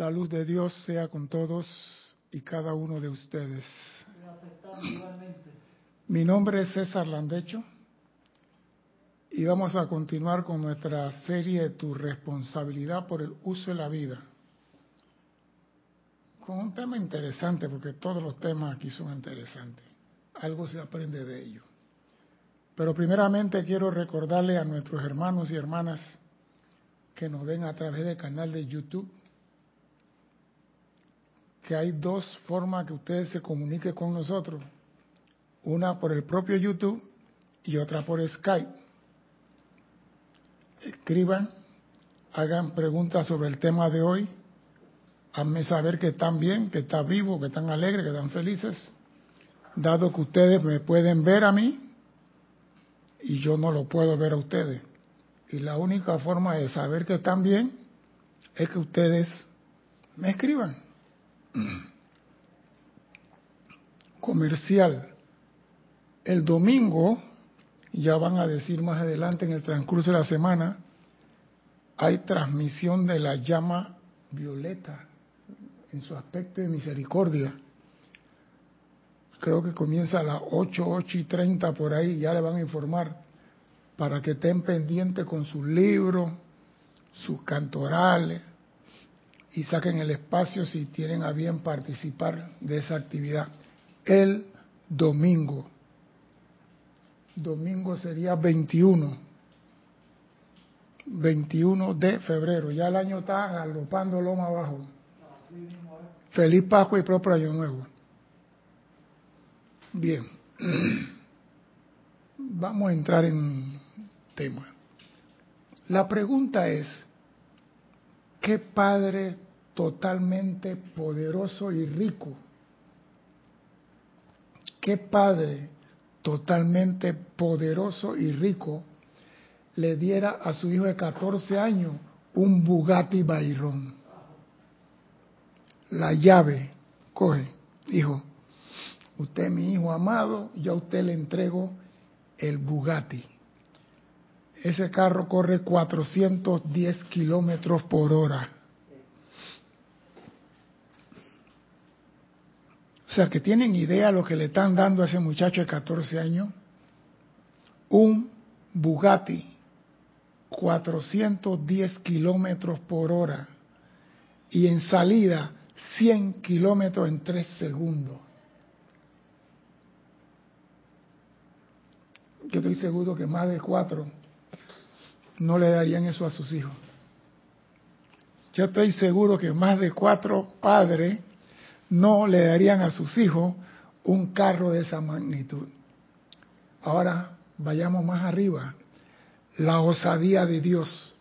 La luz de Dios sea con todos y cada uno de ustedes. Mi nombre es César Landecho y vamos a continuar con nuestra serie Tu responsabilidad por el uso de la vida. Con un tema interesante, porque todos los temas aquí son interesantes. Algo se aprende de ello. Pero primeramente quiero recordarle a nuestros hermanos y hermanas que nos ven a través del canal de YouTube que hay dos formas que ustedes se comuniquen con nosotros. Una por el propio YouTube y otra por Skype. Escriban, hagan preguntas sobre el tema de hoy, hazme saber que están bien, que están vivos, que están alegres, que están felices, dado que ustedes me pueden ver a mí y yo no lo puedo ver a ustedes. Y la única forma de saber que están bien es que ustedes me escriban. Comercial. El domingo, ya van a decir más adelante en el transcurso de la semana, hay transmisión de la llama violeta en su aspecto de misericordia. Creo que comienza a las 8, 8 y 30 por ahí, ya le van a informar para que estén pendientes con sus libros, sus cantorales y saquen el espacio si tienen a bien participar de esa actividad. El domingo. Domingo sería 21. 21 de febrero. Ya el año está galopando loma abajo. Feliz Pascua y propio Año Nuevo. Bien. Vamos a entrar en tema. La pregunta es, ¿qué padre totalmente poderoso y rico? ¿Qué padre totalmente poderoso y rico le diera a su hijo de 14 años un Bugatti Bayron? La llave, coge, hijo, usted mi hijo amado, yo a usted le entrego el Bugatti ese carro corre 410 kilómetros por hora. O sea, que tienen idea lo que le están dando a ese muchacho de 14 años. Un Bugatti, 410 kilómetros por hora. Y en salida, 100 kilómetros en 3 segundos. Yo estoy seguro que más de 4 no le darían eso a sus hijos. Yo estoy seguro que más de cuatro padres no le darían a sus hijos un carro de esa magnitud. Ahora vayamos más arriba. La osadía de Dios.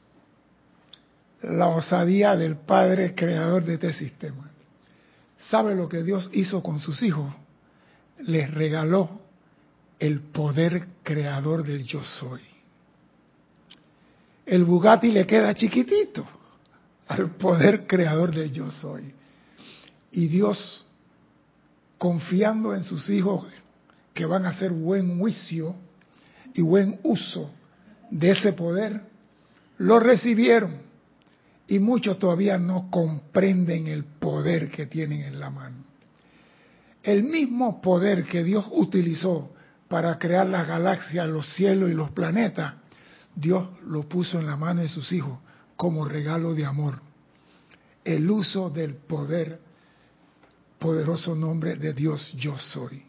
La osadía del Padre creador de este sistema. ¿Sabe lo que Dios hizo con sus hijos? Les regaló el poder creador del yo soy el Bugatti le queda chiquitito al poder creador del yo soy. Y Dios, confiando en sus hijos que van a hacer buen juicio y buen uso de ese poder, lo recibieron. Y muchos todavía no comprenden el poder que tienen en la mano. El mismo poder que Dios utilizó para crear las galaxias, los cielos y los planetas, Dios lo puso en la mano de sus hijos como regalo de amor. El uso del poder, poderoso nombre de Dios yo soy.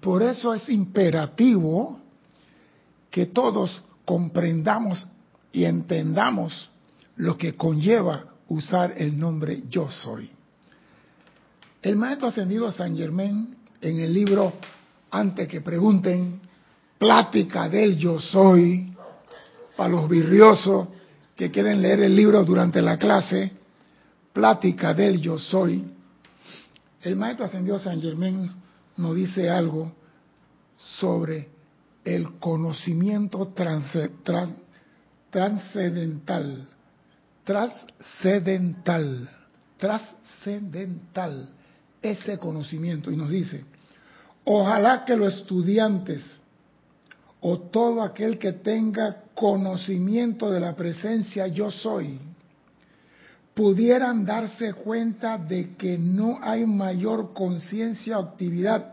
Por eso es imperativo que todos comprendamos y entendamos lo que conlleva usar el nombre yo soy. El maestro ascendido San Germán en el libro Antes que pregunten plática del yo soy, para los virriosos que quieren leer el libro durante la clase, plática del yo soy, el maestro ascendió San Germán nos dice algo sobre el conocimiento trascendental, trascendental, trascendental, ese conocimiento. Y nos dice, ojalá que los estudiantes o todo aquel que tenga conocimiento de la presencia yo soy, pudieran darse cuenta de que no hay mayor conciencia o actividad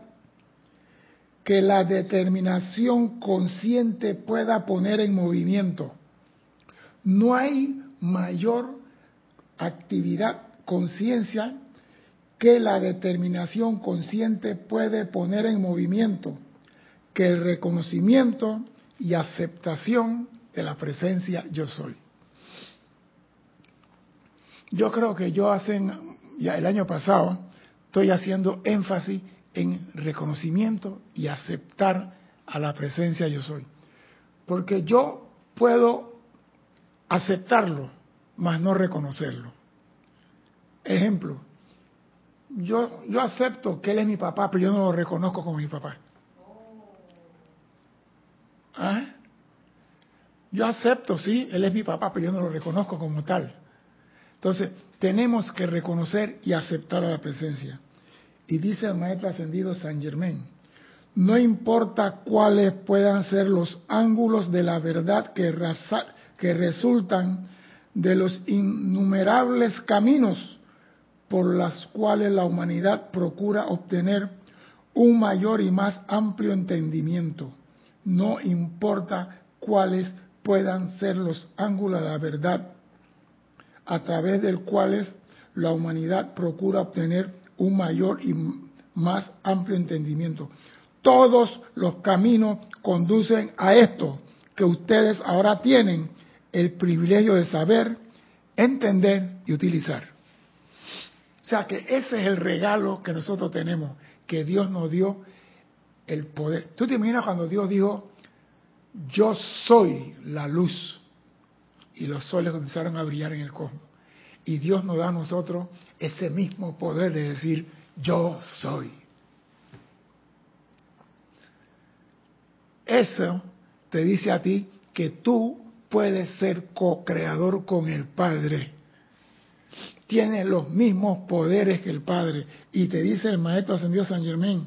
que la determinación consciente pueda poner en movimiento. No hay mayor actividad, conciencia, que la determinación consciente puede poner en movimiento, que el reconocimiento y aceptación de la presencia yo soy. Yo creo que yo hace, ya el año pasado, estoy haciendo énfasis en reconocimiento y aceptar a la presencia yo soy. Porque yo puedo aceptarlo, mas no reconocerlo. Ejemplo, yo, yo acepto que él es mi papá, pero yo no lo reconozco como mi papá. ¿Ah? Yo acepto, sí, él es mi papá, pero yo no lo reconozco como tal. Entonces, tenemos que reconocer y aceptar a la presencia. Y dice el maestro ascendido San Germain, no importa cuáles puedan ser los ángulos de la verdad que, que resultan de los innumerables caminos por los cuales la humanidad procura obtener un mayor y más amplio entendimiento. No importa cuáles puedan ser los ángulos de la verdad a través del cuales la humanidad procura obtener un mayor y más amplio entendimiento. Todos los caminos conducen a esto que ustedes ahora tienen el privilegio de saber, entender y utilizar. O sea que ese es el regalo que nosotros tenemos, que Dios nos dio el poder. ¿Tú te imaginas cuando Dios dijo, yo soy la luz? y los soles comenzaron a brillar en el cosmos. Y Dios nos da a nosotros ese mismo poder de decir, yo soy. Eso te dice a ti que tú puedes ser co-creador con el Padre. Tienes los mismos poderes que el Padre. Y te dice el Maestro Ascendido San Germán,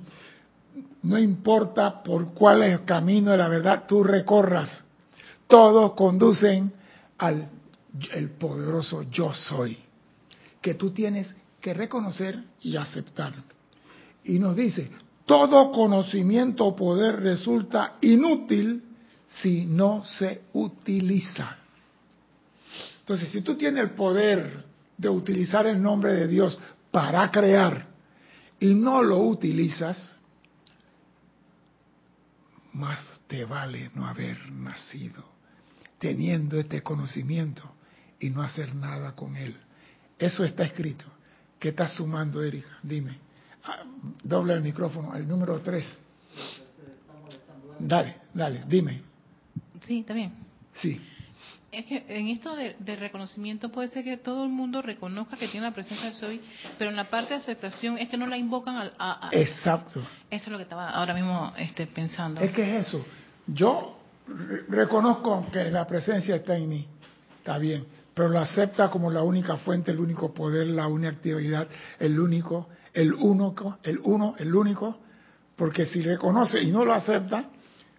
no importa por cuál camino de la verdad tú recorras, todos conducen al el poderoso yo soy, que tú tienes que reconocer y aceptar. Y nos dice, todo conocimiento o poder resulta inútil si no se utiliza. Entonces, si tú tienes el poder de utilizar el nombre de Dios para crear y no lo utilizas, más te vale no haber nacido teniendo este conocimiento y no hacer nada con él. Eso está escrito. ¿Qué estás sumando, Erika? Dime. Ah, doble el micrófono, el número 3. Dale, dale, dime. Sí, está bien. Sí. Es que en esto de, reconocimiento puede ser que todo el mundo reconozca que tiene la presencia de soy, pero en la parte de aceptación es que no la invocan a... Exacto. Eso es lo que estaba ahora mismo este, pensando. Es que es eso. Yo reconozco que la presencia está en mí, está bien, pero lo acepta como la única fuente, el único poder, la única actividad, el único, el único, el uno, el único, porque si reconoce y no lo acepta,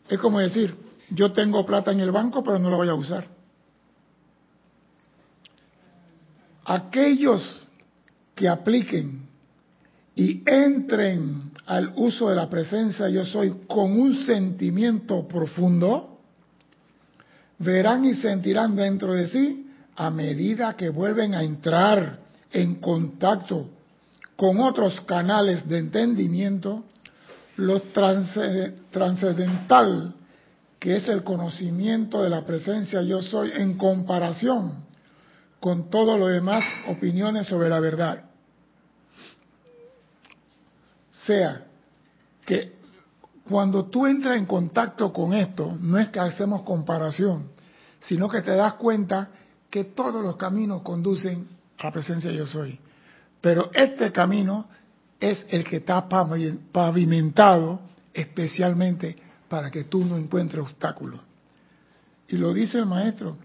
es como decir, yo tengo plata en el banco, pero no la voy a usar. Aquellos que apliquen y entren al uso de la presencia yo soy con un sentimiento profundo, verán y sentirán dentro de sí a medida que vuelven a entrar en contacto con otros canales de entendimiento, lo trascendental que es el conocimiento de la presencia yo soy en comparación con todo lo demás opiniones sobre la verdad. Sea que cuando tú entras en contacto con esto, no es que hacemos comparación, sino que te das cuenta que todos los caminos conducen a la presencia de yo soy. Pero este camino es el que está pavimentado especialmente para que tú no encuentres obstáculos. Y lo dice el maestro,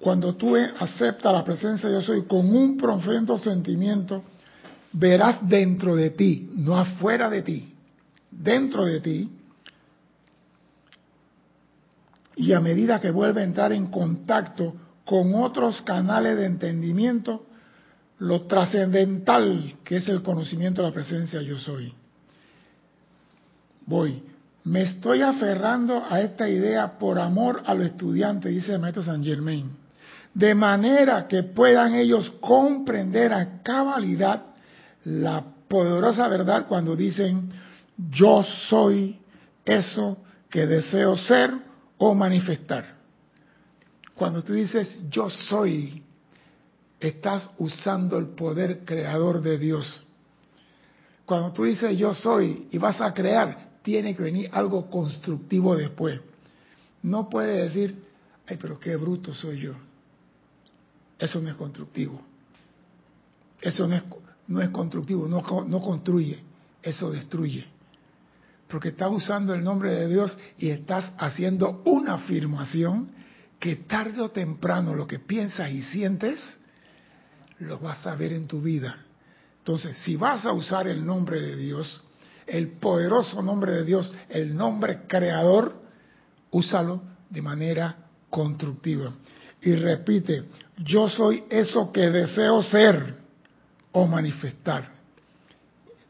cuando tú aceptas la presencia de yo soy con un profundo sentimiento, verás dentro de ti, no afuera de ti, dentro de ti, y a medida que vuelve a entrar en contacto con otros canales de entendimiento lo trascendental que es el conocimiento de la presencia yo soy. Voy. Me estoy aferrando a esta idea por amor a los estudiantes, dice el maestro San Germain, de manera que puedan ellos comprender a cabalidad la poderosa verdad cuando dicen yo soy eso que deseo ser o manifestar. Cuando tú dices yo soy, estás usando el poder creador de Dios. Cuando tú dices yo soy y vas a crear, tiene que venir algo constructivo después. No puede decir, ay, pero qué bruto soy yo. Eso no es constructivo. Eso no es, no es constructivo, no, no construye, eso destruye. Porque estás usando el nombre de Dios y estás haciendo una afirmación que tarde o temprano lo que piensas y sientes lo vas a ver en tu vida. Entonces, si vas a usar el nombre de Dios, el poderoso nombre de Dios, el nombre creador, úsalo de manera constructiva. Y repite, yo soy eso que deseo ser o manifestar.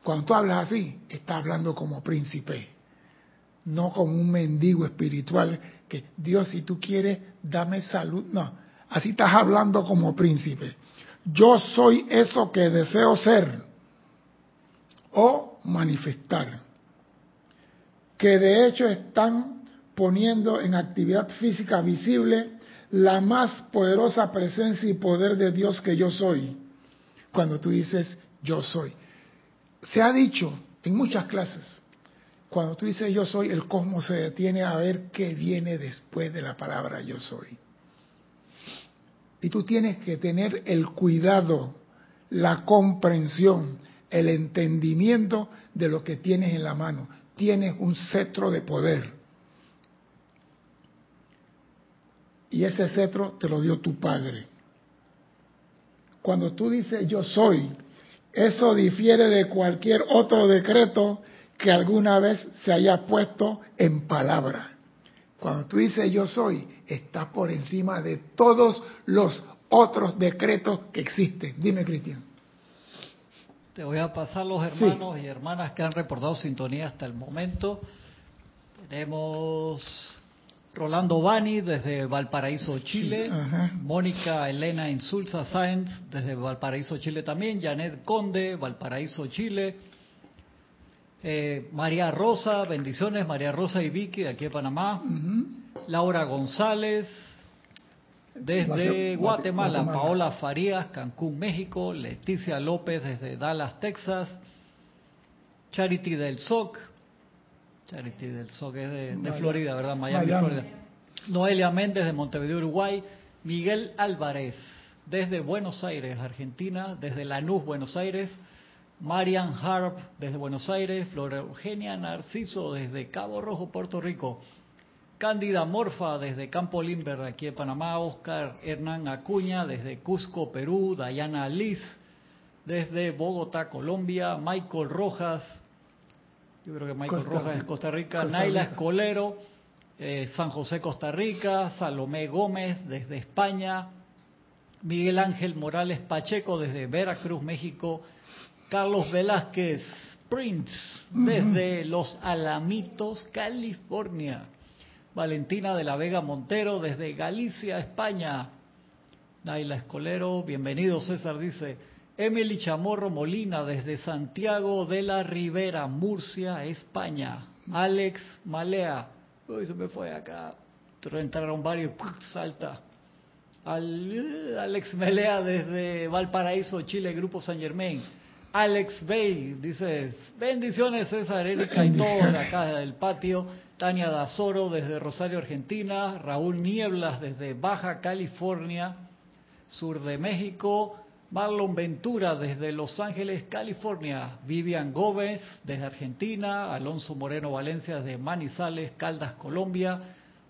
Cuando tú hablas así, estás hablando como príncipe, no como un mendigo espiritual que Dios, si tú quieres, dame salud. No, así estás hablando como príncipe. Yo soy eso que deseo ser o manifestar, que de hecho están poniendo en actividad física visible la más poderosa presencia y poder de Dios que yo soy. Cuando tú dices yo soy. Se ha dicho en muchas clases, cuando tú dices yo soy, el cosmos se detiene a ver qué viene después de la palabra yo soy. Y tú tienes que tener el cuidado, la comprensión, el entendimiento de lo que tienes en la mano. Tienes un cetro de poder. Y ese cetro te lo dio tu padre. Cuando tú dices yo soy, eso difiere de cualquier otro decreto que alguna vez se haya puesto en palabra. Cuando tú dices yo soy, está por encima de todos los otros decretos que existen. Dime, Cristian. Te voy a pasar los hermanos y hermanas que han reportado sintonía hasta el momento. Tenemos Rolando Bani desde Valparaíso, Chile. Mónica Elena Insulza Sáenz desde Valparaíso, Chile también. Janet Conde, Valparaíso, Chile. Eh, María Rosa, bendiciones. María Rosa y Vicky de aquí de Panamá. Laura González desde Guatemala. Paola Farías, Cancún, México. Leticia López desde Dallas, Texas. Charity del SOC, Charity del SOC es de, Florida, ¿verdad? Miami, Florida. Noelia Méndez de Montevideo, Uruguay. Miguel Álvarez desde Buenos Aires, Argentina. Desde Lanús, Buenos Aires. Marian Harp desde Buenos Aires. Flora Eugenia Narciso desde Cabo Rojo, Puerto Rico. Cándida Morfa desde Campo Limber, aquí en Panamá. Oscar Hernán Acuña desde Cusco, Perú. Dayana Liz desde Bogotá, Colombia. Michael Rojas yo creo que Michael Rojas es Costa Rica, Naila Escolero, eh, San José, Costa Rica, Salomé Gómez desde España, Miguel Ángel Morales Pacheco desde Veracruz, México, Carlos Velázquez Prince desde Los Alamitos, California, Valentina de la Vega Montero desde Galicia, España, Naila Escolero, bienvenido César, dice, Emily Chamorro Molina desde Santiago de la Ribera, Murcia, España. Alex Malea, uy, se me fue acá, entraron varios, salta. Alex Malea desde Valparaíso, Chile, Grupo San Germain. Alex Bay, dice, bendiciones César, Erika y todos de acá del patio. Tania Dazoro desde Rosario, Argentina. Raúl Nieblas desde Baja California, sur de México. Marlon Ventura desde Los Ángeles, California. Vivian Gómez desde Argentina. Alonso Moreno Valencia desde Manizales, Caldas, Colombia.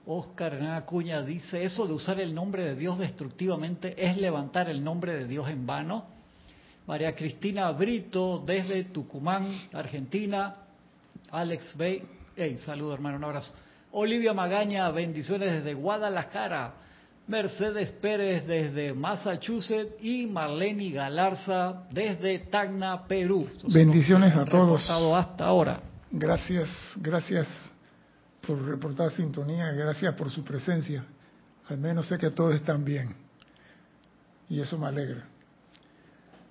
Oscar Acuña dice, eso de usar el nombre de Dios destructivamente es levantar el nombre de Dios en vano. María Cristina Brito desde Tucumán, Argentina. Alex Bay, hey, saludo hermano, un abrazo. Olivia Magaña, bendiciones desde Guadalajara. Mercedes Pérez desde Massachusetts y Marlene Galarza desde Tacna, Perú. Bendiciones a todos. Hasta ahora. Gracias, gracias por reportar sintonía, gracias por su presencia. Al menos sé que todos están bien. Y eso me alegra.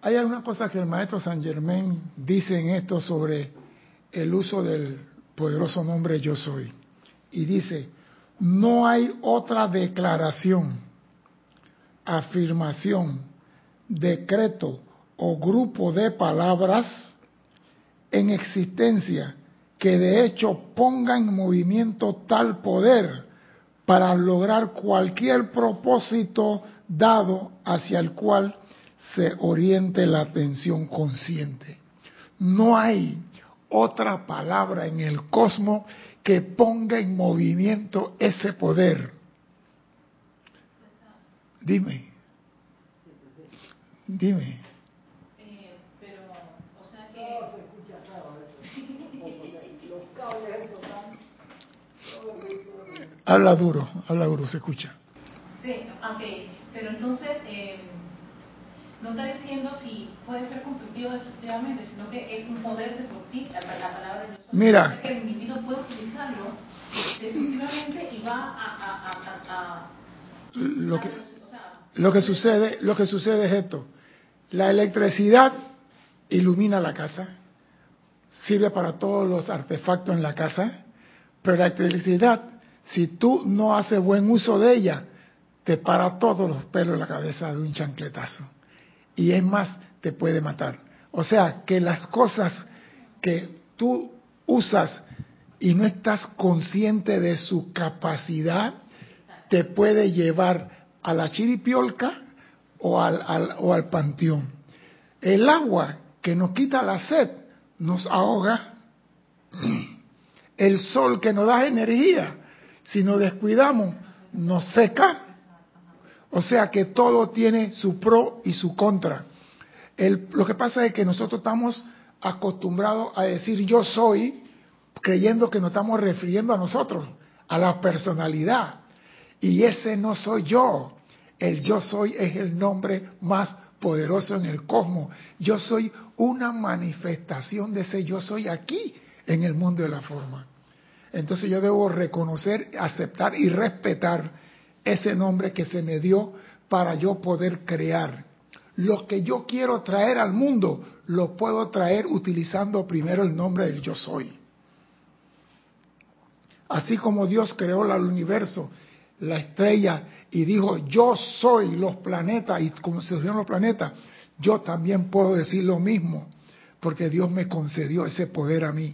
Hay algunas cosas que el maestro San Germain dice en esto sobre el uso del poderoso nombre yo soy. Y dice, no hay otra declaración, afirmación, decreto o grupo de palabras en existencia que de hecho ponga en movimiento tal poder para lograr cualquier propósito dado hacia el cual se oriente la atención consciente. No hay otra palabra en el cosmos que ponga en movimiento ese poder. Dime. Dime. Habla duro, habla duro, se escucha. Sí, ok, pero entonces eh, no está diciendo si puede ser constructivo destructivamente, sino que es un poder de su la, la palabra yo soy. Mira. Que el individuo puede utilizarlo destructivamente y va a... a, a, a lo que, lo que sucede lo que sucede es esto la electricidad ilumina la casa sirve para todos los artefactos en la casa pero la electricidad si tú no haces buen uso de ella, te para todos los pelos en la cabeza de un chancletazo. Y es más, te puede matar. O sea, que las cosas que tú usas y no estás consciente de su capacidad, te puede llevar a la chiripiolca o al, al, o al panteón. El agua que nos quita la sed nos ahoga. El sol que nos da energía si nos descuidamos, nos seca. O sea que todo tiene su pro y su contra. lo que pasa es que nosotros estamos acostumbrados a decir yo soy, creyendo que nos estamos refiriendo a nosotros, a la personalidad. Y ese no soy yo. El yo soy es el nombre más poderoso en el cosmos. Yo soy una manifestación de ese yo soy aquí en el mundo de la forma. Entonces yo debo reconocer, aceptar y respetar ese nombre que se me dio para yo poder crear. Lo que yo quiero traer al mundo, lo puedo traer utilizando primero el nombre del yo soy. Así como Dios creó el universo, la estrella, y dijo, yo soy los planetas, y como se los planetas, yo también puedo decir lo mismo, porque Dios me concedió ese poder a mí.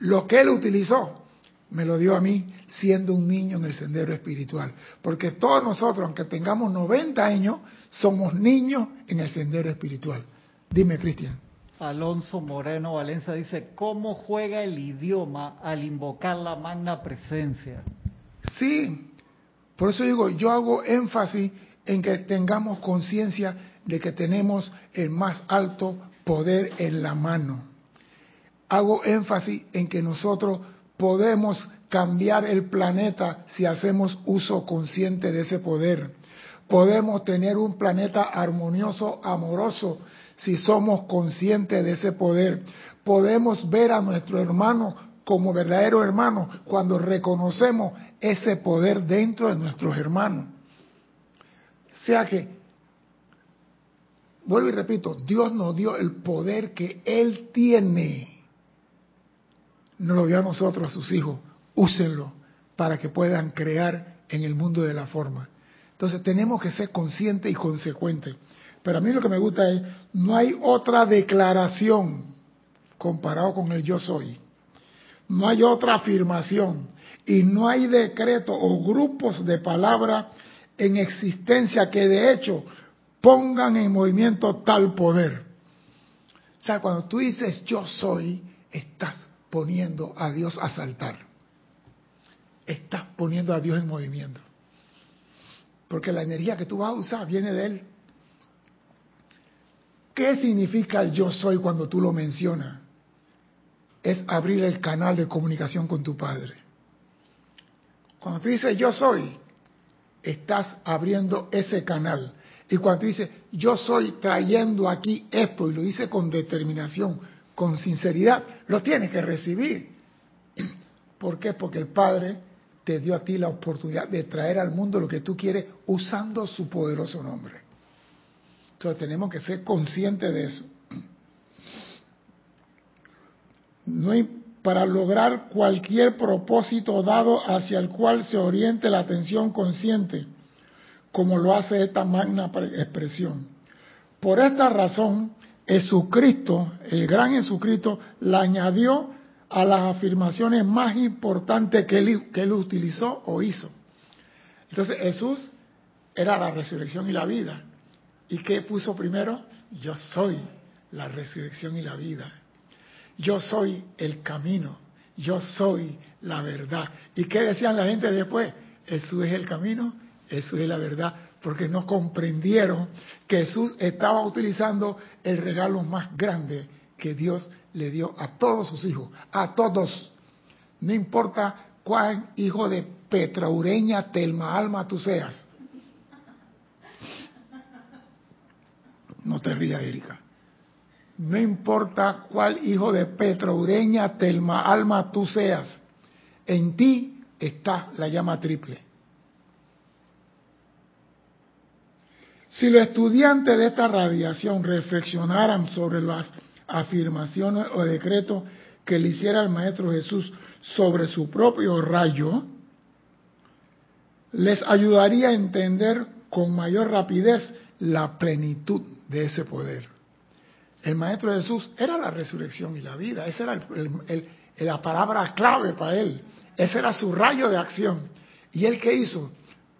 Lo que Él utilizó me lo dio a mí siendo un niño en el sendero espiritual. Porque todos nosotros, aunque tengamos 90 años, somos niños en el sendero espiritual. Dime, Cristian. Alonso Moreno Valencia dice, ¿cómo juega el idioma al invocar la magna presencia? Sí, por eso digo, yo hago énfasis en que tengamos conciencia de que tenemos el más alto poder en la mano. Hago énfasis en que nosotros podemos cambiar el planeta si hacemos uso consciente de ese poder. Podemos tener un planeta armonioso, amoroso, si somos conscientes de ese poder. Podemos ver a nuestro hermano como verdadero hermano cuando reconocemos ese poder dentro de nuestros hermanos. O sea que, vuelvo y repito, Dios nos dio el poder que Él tiene nos lo dio a nosotros, a sus hijos, úsenlo para que puedan crear en el mundo de la forma. Entonces tenemos que ser conscientes y consecuentes. Pero a mí lo que me gusta es, no hay otra declaración comparado con el yo soy. No hay otra afirmación. Y no hay decreto o grupos de palabras en existencia que de hecho pongan en movimiento tal poder. O sea, cuando tú dices yo soy, estás poniendo a Dios a saltar. Estás poniendo a Dios en movimiento. Porque la energía que tú vas a usar viene de Él. ¿Qué significa el yo soy cuando tú lo mencionas? Es abrir el canal de comunicación con tu Padre. Cuando tú dices yo soy, estás abriendo ese canal. Y cuando dice, yo soy trayendo aquí esto, y lo dice con determinación, con sinceridad, lo tienes que recibir. ¿Por qué? Porque el Padre te dio a ti la oportunidad de traer al mundo lo que tú quieres usando su poderoso nombre. Entonces tenemos que ser conscientes de eso. No hay, para lograr cualquier propósito dado hacia el cual se oriente la atención consciente, como lo hace esta magna expresión. Por esta razón, Jesucristo, el gran Jesucristo, la añadió a las afirmaciones más importantes que él, utilizó o hizo. Entonces Jesús era la resurrección y la vida. ¿Y qué puso primero? Yo soy la resurrección y la vida. Yo soy el camino. Yo soy la verdad. ¿Y qué decían la gente después? Jesús es el camino, Jesús es la verdad, porque no comprendieron que Jesús estaba utilizando el regalo más grande que Dios le dio a todos sus hijos, a todos. No importa cuál hijo de Petraureña, Telma Alma tú seas. No te rías, Erika. No importa cuál hijo de Petraureña, Telma Alma tú seas. En ti está la llama triple. Si los estudiantes de esta radiación reflexionaran sobre las afirmaciones o decretos que le hiciera el Maestro Jesús sobre su propio rayo, les ayudaría a entender con mayor rapidez la plenitud de ese poder. El Maestro Jesús era la resurrección y la vida, esa era la palabra clave para él, ese era su rayo de acción. ¿Y él qué hizo?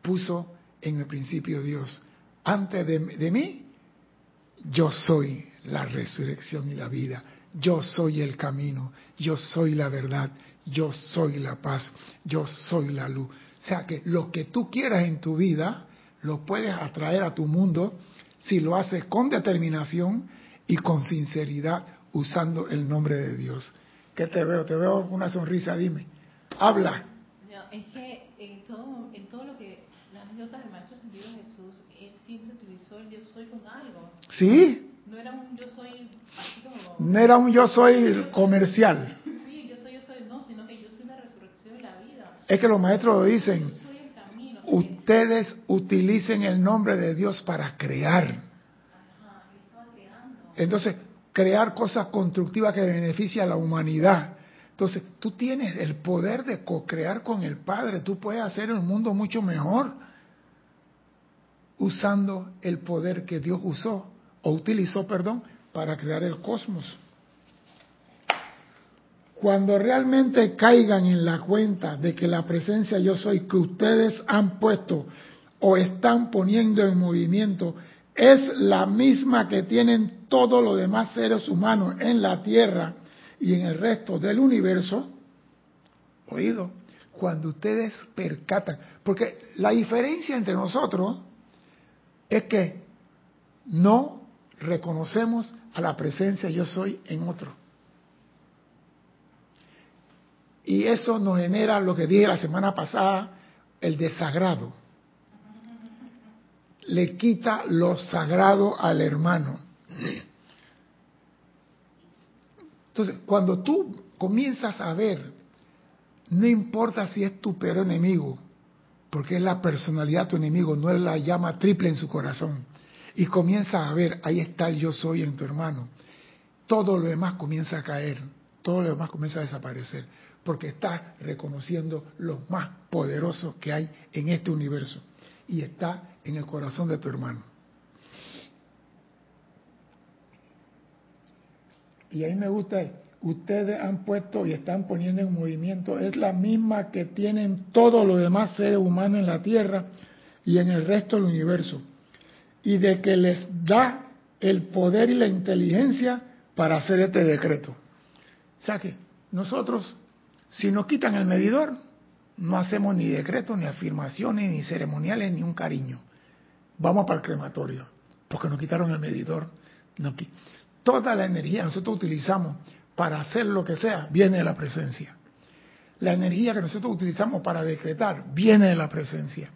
Puso en el principio Dios, antes de mí, yo soy la resurrección y la vida. Yo soy el camino, yo soy la verdad, yo soy la paz, yo soy la luz. O sea que lo que tú quieras en tu vida, lo puedes atraer a tu mundo si lo haces con determinación y con sinceridad usando el nombre de Dios. ¿Qué te veo? Te veo una sonrisa, dime. Habla. es que en todo, en todo lo que las anécdotas del Maestro Sentido Jesús, él siempre utilizó el yo soy con algo. Sí, no era un yo soy No era un yo soy comercial. Sí, yo soy, yo soy, no, sino que yo soy la resurrección y la vida. Es que los maestros lo dicen. Ustedes utilicen el nombre de Dios para crear. Entonces, crear cosas constructivas que benefician a la humanidad. Entonces, tú tienes el poder de co-crear con el Padre. Tú puedes hacer un mundo mucho mejor usando el poder que Dios usó o utilizó, perdón, para crear el cosmos. Cuando realmente caigan en la cuenta de que la presencia yo soy que ustedes han puesto o están poniendo en movimiento es la misma que tienen todos los demás seres humanos en la Tierra y en el resto del universo, oído, cuando ustedes percatan, porque la diferencia entre nosotros es que no reconocemos a la presencia yo soy en otro. Y eso nos genera lo que dije la semana pasada, el desagrado. Le quita lo sagrado al hermano. Entonces, cuando tú comienzas a ver, no importa si es tu peor enemigo, porque es la personalidad tu enemigo, no es la llama triple en su corazón y comienza a ver, ahí está el yo soy en tu hermano, todo lo demás comienza a caer, todo lo demás comienza a desaparecer, porque está reconociendo lo más poderoso que hay en este universo y está en el corazón de tu hermano. Y ahí me gusta, ustedes han puesto y están poniendo en movimiento, es la misma que tienen todos los demás seres humanos en la Tierra y en el resto del universo y de que les da el poder y la inteligencia para hacer este decreto. O sea que nosotros, si nos quitan el medidor, no hacemos ni decretos, ni afirmaciones, ni ceremoniales, ni un cariño. Vamos para el crematorio, porque nos quitaron el medidor. Toda la energía que nosotros utilizamos para hacer lo que sea viene de la presencia. La energía que nosotros utilizamos para decretar viene de la presencia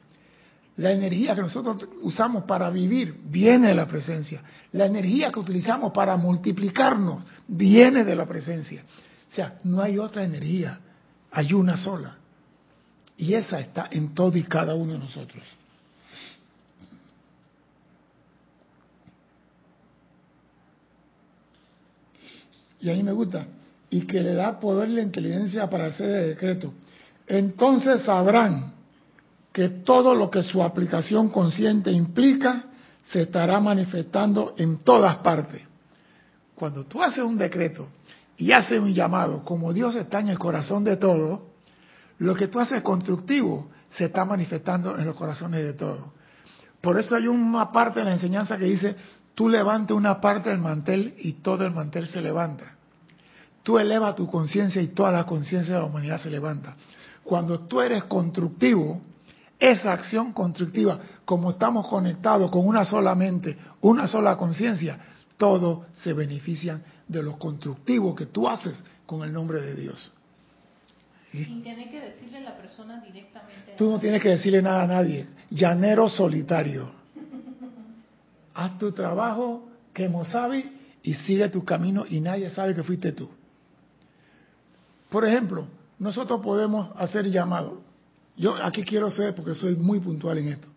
La energía que nosotros usamos para vivir viene de la presencia. La energía que utilizamos para multiplicarnos viene de la presencia. O sea, no hay otra energía, hay una sola. Y esa está en todo y cada uno de nosotros. Y a mí me gusta. Y que le da poder la inteligencia para hacer el decreto. Entonces sabrán que todo lo que su aplicación consciente implica se estará manifestando en todas partes. Cuando tú haces un decreto y haces un llamado, como Dios está en el corazón de todo, lo que tú haces constructivo se está manifestando en los corazones de todos. Por eso hay una parte de la enseñanza que dice, tú levantas una parte del mantel y todo el mantel se levanta. Tú elevas tu conciencia y toda la conciencia de la humanidad se levanta. Cuando tú eres constructivo, esa acción constructiva, como estamos conectados con una sola mente, una sola conciencia, todos se benefician de lo constructivo que tú haces con el nombre de Dios. Sin tener que decirle a la persona directamente. Tú no tienes que decirle nada a nadie. Llanero solitario. Haz tu trabajo, sabe y sigue tu camino y nadie sabe que fuiste tú. Por ejemplo, nosotros podemos hacer llamados. Yo aquí quiero ser, porque soy muy puntual en esto.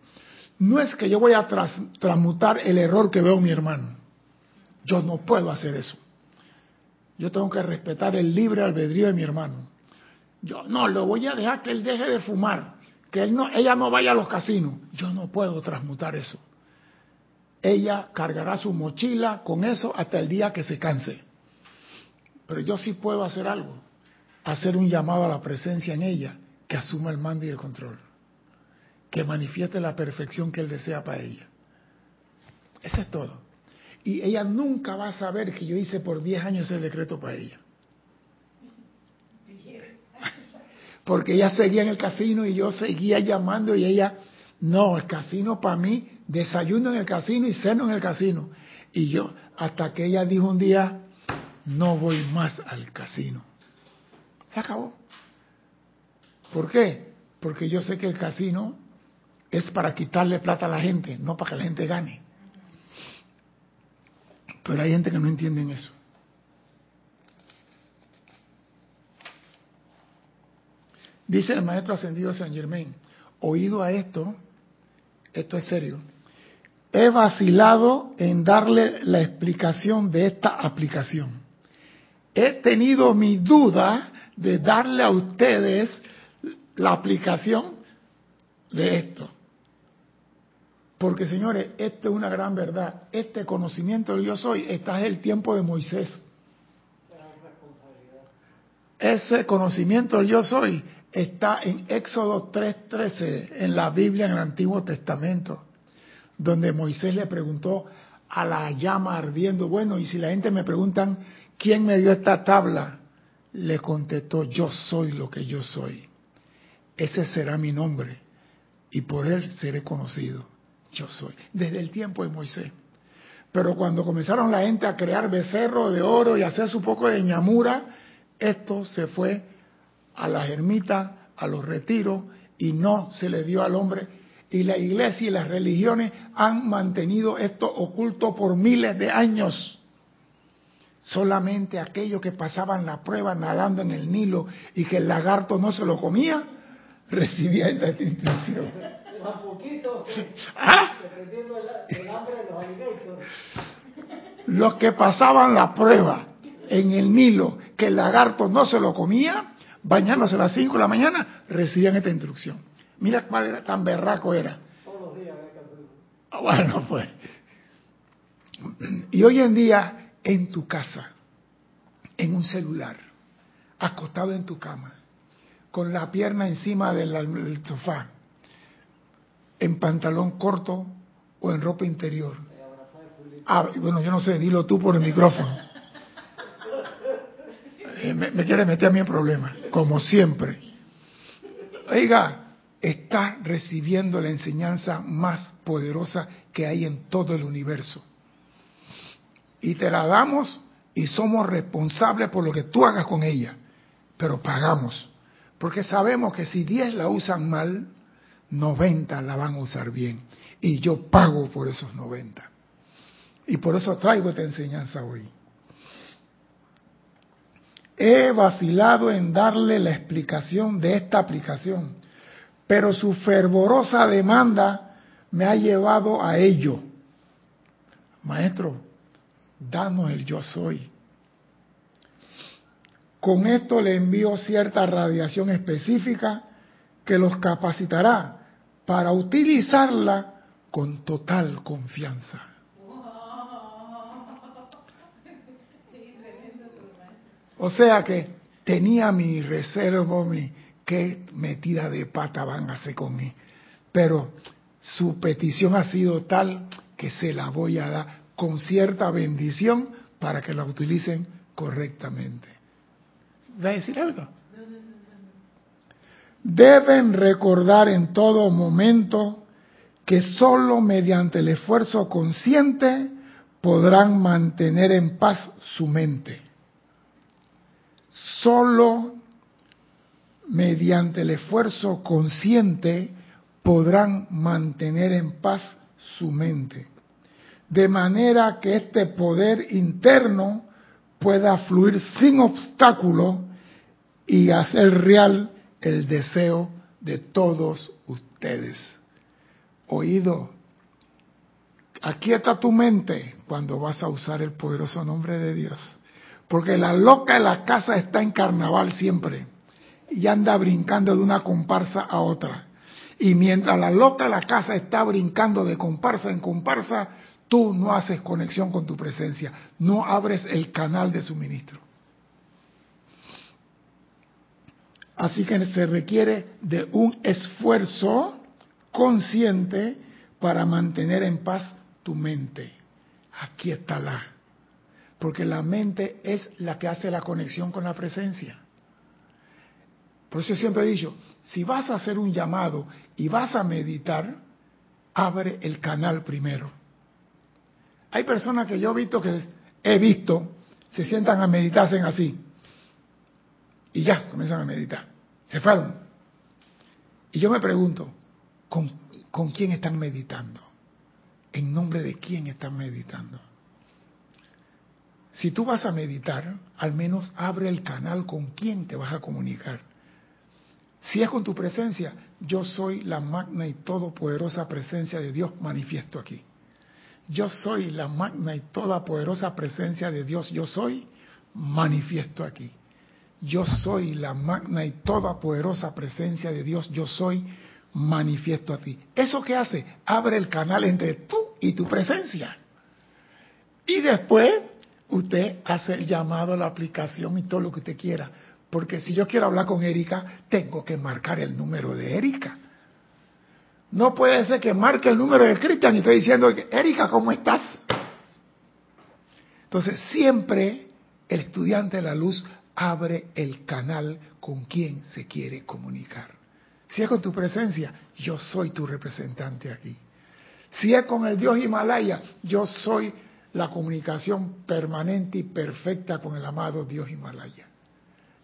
No es que yo voy a transmutar el error que veo mi hermano. Yo no puedo hacer eso. Yo tengo que respetar el libre albedrío de mi hermano. Yo no, lo voy a dejar que él deje de fumar, que él no, ella no vaya a los casinos. Yo no puedo transmutar eso. Ella cargará su mochila con eso hasta el día que se canse. Pero yo sí puedo hacer algo, hacer un llamado a la presencia en ella, que asuma el mando y el control, que manifieste la perfección que él desea para ella. Eso es todo. Y ella nunca va a saber que yo hice por 10 años ese decreto para ella. porque ella seguía en el casino y yo seguía llamando y ella, no, el casino para mí, desayuno en el casino y ceno en el casino. Y yo, hasta que ella dijo un día, no voy más al casino. Se acabó. ¿Por qué? Porque yo sé que el casino es para quitarle plata a la gente, no para que la gente gane. Pero hay gente que no entiende eso. Dice el maestro ascendido San Germain, oído a esto, esto es serio, he vacilado en darle la explicación de esta aplicación. He tenido mi duda de darle a ustedes la aplicación de esto. Porque señores, esto es una gran verdad. Este conocimiento del yo soy, está en el tiempo de Moisés. Ese conocimiento del yo soy está en Éxodo 3:13, en la Biblia, en el Antiguo Testamento, donde Moisés le preguntó a la llama ardiendo, bueno, y si la gente me preguntan, ¿quién me dio esta tabla? Le contestó, yo soy lo que yo soy. Ese será mi nombre y por él seré conocido. Yo soy. Desde el tiempo de Moisés. Pero cuando comenzaron la gente a crear becerros de oro y hacer su poco de ñamura, esto se fue a las ermitas, a los retiros, y no se le dio al hombre. Y la iglesia y las religiones han mantenido esto oculto por miles de años. Solamente aquellos que pasaban la prueba nadando en el Nilo y que el lagarto no se lo comía, recibía esta instrucción. ¿Ah? Los que pasaban la prueba en el Nilo, que el lagarto no se lo comía, bañándose a las 5 de la mañana, recibían esta instrucción. Mira cuál era, tan berraco era. Todos los días. Ah, bueno, pues. Y hoy en día, en tu casa, en un celular, acostado en tu cama, con la pierna encima del, sofá, en pantalón corto o en ropa interior. Ah, bueno, yo no sé, dilo tú por el micrófono. Eh, me, quiere meter a mí en problemas, como siempre. Oiga, está recibiendo la enseñanza más poderosa que hay en todo el universo. Y te la damos y somos responsables por lo que tú hagas con ella, pero pagamos. Porque sabemos que si 10 la usan mal, 90 la van a usar bien. Y yo pago por esos 90. Y por eso traigo esta enseñanza hoy. He vacilado en darle la explicación de esta aplicación, pero su fervorosa demanda me ha llevado a ello. Maestro, danos el yo soy. Con esto le envío cierta radiación específica que los capacitará para utilizarla con total confianza. O sea que tenía mi reserva, mi qué metida de pata van a hacer con él. Pero su petición ha sido tal que se la voy a dar con cierta bendición para que la utilicen correctamente. ¿Va a decir algo? Deben recordar en todo momento que sólo mediante el esfuerzo consciente podrán mantener en paz su mente. Solo mediante el esfuerzo consciente podrán mantener en paz su mente, de manera que este poder interno pueda fluir sin obstáculo y hacer real el deseo de todos ustedes. Oído, aquieta tu mente cuando vas a usar el poderoso nombre de Dios. Porque la loca de la casa está en carnaval siempre y anda brincando de una comparsa a otra. Y mientras la loca de la casa está brincando de comparsa en comparsa, tú no haces conexión con tu presencia, no abres el canal de suministro. Así que se requiere de un esfuerzo consciente para mantener en paz tu mente. Aquí está la porque la mente es la que hace la conexión con la presencia. Por eso siempre he dicho, si vas a hacer un llamado y vas a meditar, abre el canal primero. Hay personas que yo he visto que he visto, se sientan a meditar, así. Y ya, comienzan a meditar. Se fueron. Y yo me pregunto, ¿con, ¿con quién están meditando? ¿En nombre de quién están meditando? Si tú vas a meditar, al menos abre el canal con quién te vas a comunicar. Si es con tu presencia, yo soy la magna y todopoderosa presencia de Dios manifiesto aquí. Yo soy la magna y todopoderosa presencia de Dios, yo soy manifiesto aquí. Yo soy la magna y todopoderosa presencia de Dios, yo soy manifiesto aquí. ¿Eso qué hace? Abre el canal entre tú y tu presencia. Y después usted hace el llamado a la aplicación y todo lo que usted quiera. Porque si yo quiero hablar con Erika, tengo que marcar el número de Erika. No puede ser que marque el número de Cristian y esté diciendo, Erika, ¿cómo estás? Entonces, siempre el estudiante de la luz abre el canal con quien se quiere comunicar. Si es con tu presencia, yo soy tu representante aquí. Si es con el Dios Himalaya, yo soy la comunicación permanente y perfecta con el amado Dios Himalaya.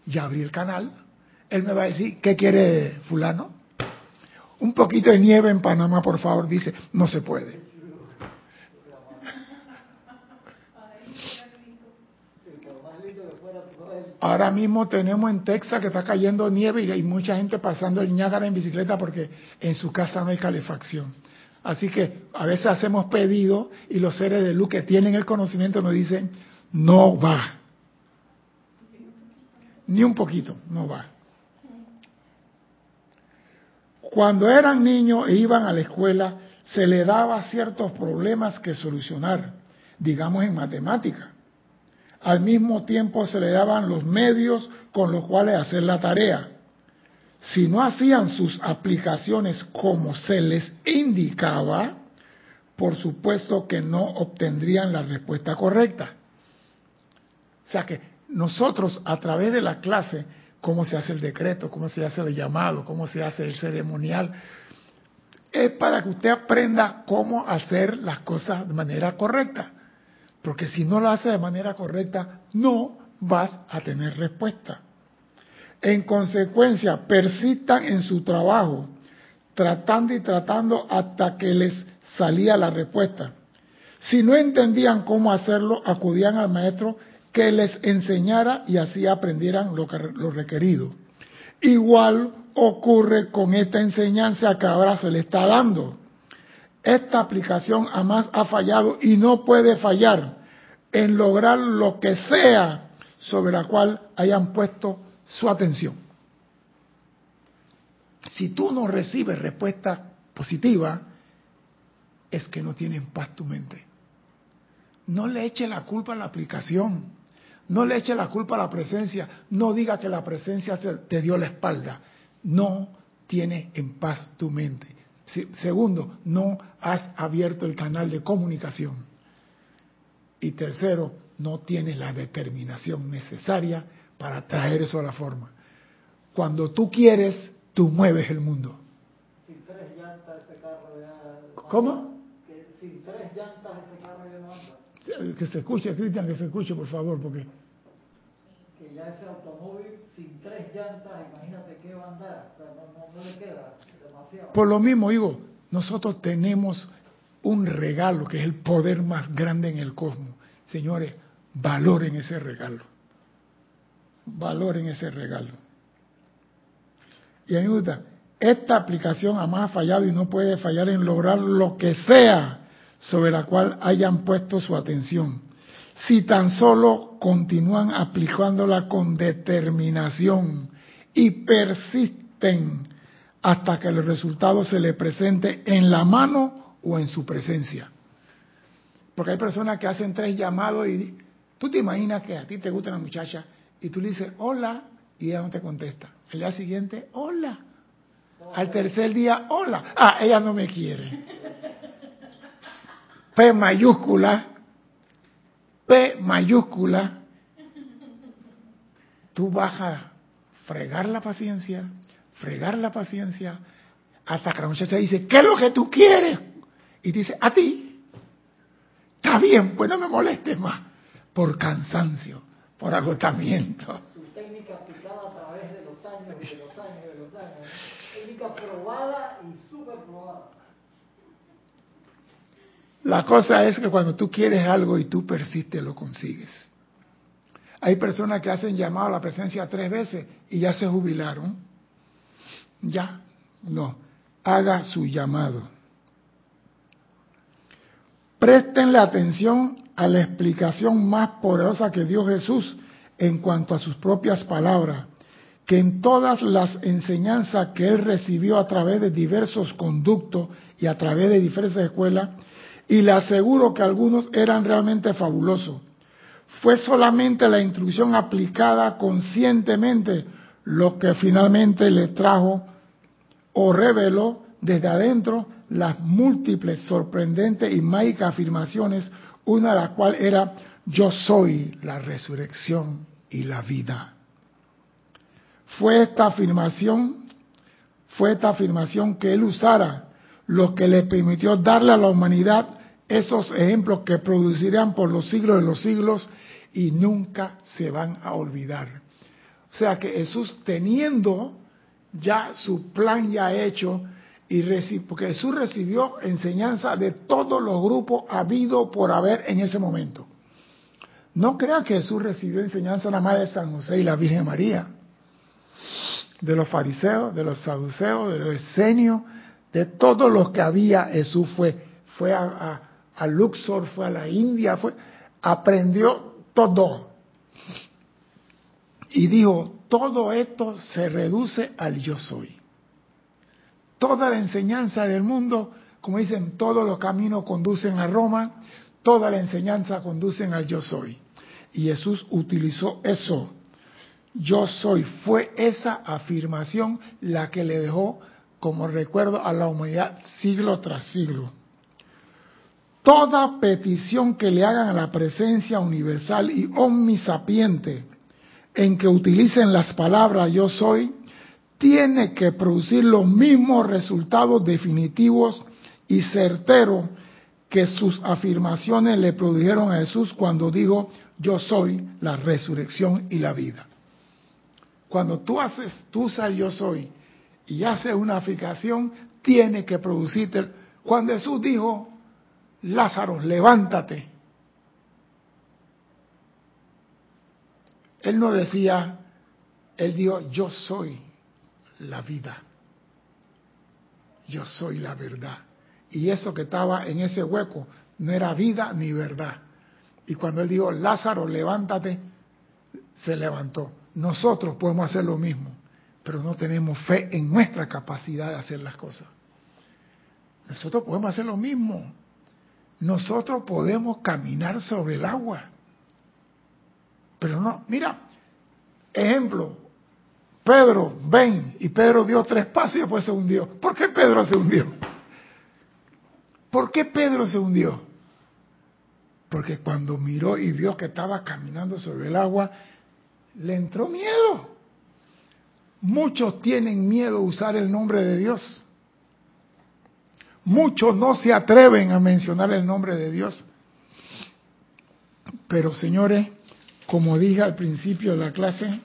Ya abrí el canal, él me va a decir, ¿qué quiere fulano? Un poquito de nieve en Panamá, por favor, dice, no se puede. Ahora mismo tenemos en Texas que está cayendo nieve y hay mucha gente pasando el Niágara en bicicleta porque en su casa no hay calefacción. Así que a veces hacemos pedidos y los seres de luz que tienen el conocimiento nos dicen, no va. Ni un poquito, no va. Cuando eran niños e iban a la escuela, se le daba ciertos problemas que solucionar, digamos en matemática. Al mismo tiempo se le daban los medios con los cuales hacer la tarea si no hacían sus aplicaciones como se les indicaba, por supuesto que no obtendrían la respuesta correcta. O sea que nosotros a través de la clase, cómo se hace el decreto, cómo se hace el llamado, cómo se hace el ceremonial, es para que usted aprenda cómo hacer las cosas de manera correcta. Porque si no lo hace de manera correcta, no vas a tener respuesta. En consecuencia, persistan en su trabajo, tratando y tratando hasta que les salía la respuesta. Si no entendían cómo hacerlo, acudían al maestro que les enseñara y así aprendieran lo, que, lo requerido. Igual ocurre con esta enseñanza que ahora se le está dando. Esta aplicación jamás ha fallado y no puede fallar en lograr lo que sea sobre la cual hayan puesto su atención. Si tú no recibes respuesta positiva, es que no tienes paz tu mente. No le eche la culpa a la aplicación, no le eche la culpa a la presencia, no diga que la presencia te dio la espalda. No tienes en paz tu mente. Segundo, no has abierto el canal de comunicación. Y tercero, no tienes la determinación necesaria para traer eso a la forma. Cuando tú quieres, tú mueves el mundo. Sin tres llantas ese carro ya... ¿Cómo? Que sin tres llantas ese carro ya no anda. Que se escuche, Cristian, que se escuche, por favor, porque... Que ya ese automóvil sin tres llantas, imagínate qué va a andar. O sea, no, no, no le queda. Por lo mismo, digo, nosotros tenemos un regalo que es el poder más grande en el cosmos. Señores, valoren ese regalo. Valoren ese regalo. Y a mí me gusta, esta aplicación jamás ha fallado y no puede fallar en lograr lo que sea sobre la cual hayan puesto su atención. Si tan solo continúan aplicándola con determinación y persisten hasta que el resultado se le presente en la mano o en su presencia. Porque hay personas que hacen tres llamados y tú te imaginas que a ti te gusta una muchacha y tú le dices hola y ella no te contesta. El día siguiente, hola. Al tercer día, hola. Ah, ella no me quiere. P mayúscula, P mayúscula, tú vas a fregar la paciencia, fregar la paciencia, hasta que la muchacha dice, ¿qué es lo que tú quieres? Y dice, a ti. Está bien, pues no me molestes más. Por cansancio, por agotamiento. Tu técnica aplicada a través de los años de los años de los años. Técnica probada y súper probada. La cosa es que cuando tú quieres algo y tú persistes, lo consigues. Hay personas que hacen llamado a la presencia tres veces y ya se jubilaron. Ya, no. Haga su llamado. Prestenle atención a la explicación más poderosa que dio Jesús en cuanto a sus propias palabras, que en todas las enseñanzas que él recibió a través de diversos conductos y a través de diferentes escuelas, y le aseguro que algunos eran realmente fabulosos. Fue solamente la instrucción aplicada conscientemente lo que finalmente le trajo o reveló desde adentro las múltiples, sorprendentes y mágicas afirmaciones, una de las cuales era yo soy la resurrección y la vida. Fue esta afirmación, fue esta afirmación que él usara lo que le permitió darle a la humanidad esos ejemplos que producirían por los siglos de los siglos y nunca se van a olvidar. Sea que Jesús teniendo ya su plan ya hecho, y porque Jesús recibió enseñanza de todos los grupos habido por haber en ese momento. No crea que Jesús recibió enseñanza nada más de San José y la Virgen María, de los fariseos, de los saduceos, de los esenios, de todos los que había, Jesús fue, fue a, a Luxor, fue a la India, fue, aprendió todo. Y dijo, todo esto se reduce al yo soy. Toda la enseñanza del mundo, como dicen, todos los caminos conducen a Roma, toda la enseñanza conducen al yo soy. Y Jesús utilizó eso. Yo soy. Fue esa afirmación la que le dejó como recuerdo a la humanidad siglo tras siglo. Toda petición que le hagan a la presencia universal y omnisapiente en que utilicen las palabras yo soy, tiene que producir los mismos resultados definitivos y certeros que sus afirmaciones le produjeron a Jesús cuando dijo yo soy la resurrección y la vida. Cuando tú haces, tú usas yo soy y haces una afirmación, tiene que producirte. Cuando Jesús dijo, Lázaro, levántate, Él no decía, Él dijo, yo soy la vida, yo soy la verdad. Y eso que estaba en ese hueco no era vida ni verdad. Y cuando Él dijo, Lázaro, levántate, se levantó. Nosotros podemos hacer lo mismo, pero no tenemos fe en nuestra capacidad de hacer las cosas. Nosotros podemos hacer lo mismo. Nosotros podemos caminar sobre el agua. Pero no, mira, ejemplo, Pedro, ven, y Pedro dio tres pasos y después se hundió. ¿Por qué Pedro se hundió? ¿Por qué Pedro se hundió? Porque cuando miró y vio que estaba caminando sobre el agua, le entró miedo. Muchos tienen miedo a usar el nombre de Dios. Muchos no se atreven a mencionar el nombre de Dios. Pero señores, como dije al principio de la clase,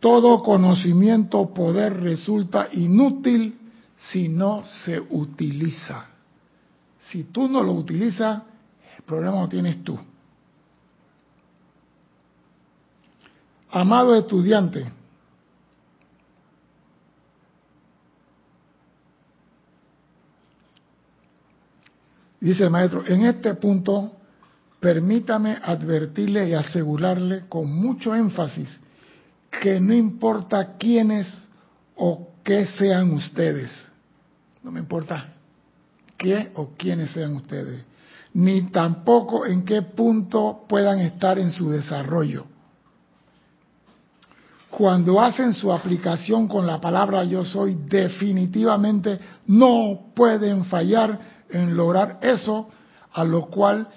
todo conocimiento poder resulta inútil si no se utiliza. Si tú no lo utilizas, el problema lo tienes tú. Amado estudiante, dice el maestro, en este punto permítame advertirle y asegurarle con mucho énfasis que no importa quiénes o qué sean ustedes, no me importa qué o quiénes sean ustedes, ni tampoco en qué punto puedan estar en su desarrollo. Cuando hacen su aplicación con la palabra yo soy, definitivamente no pueden fallar en lograr eso a lo cual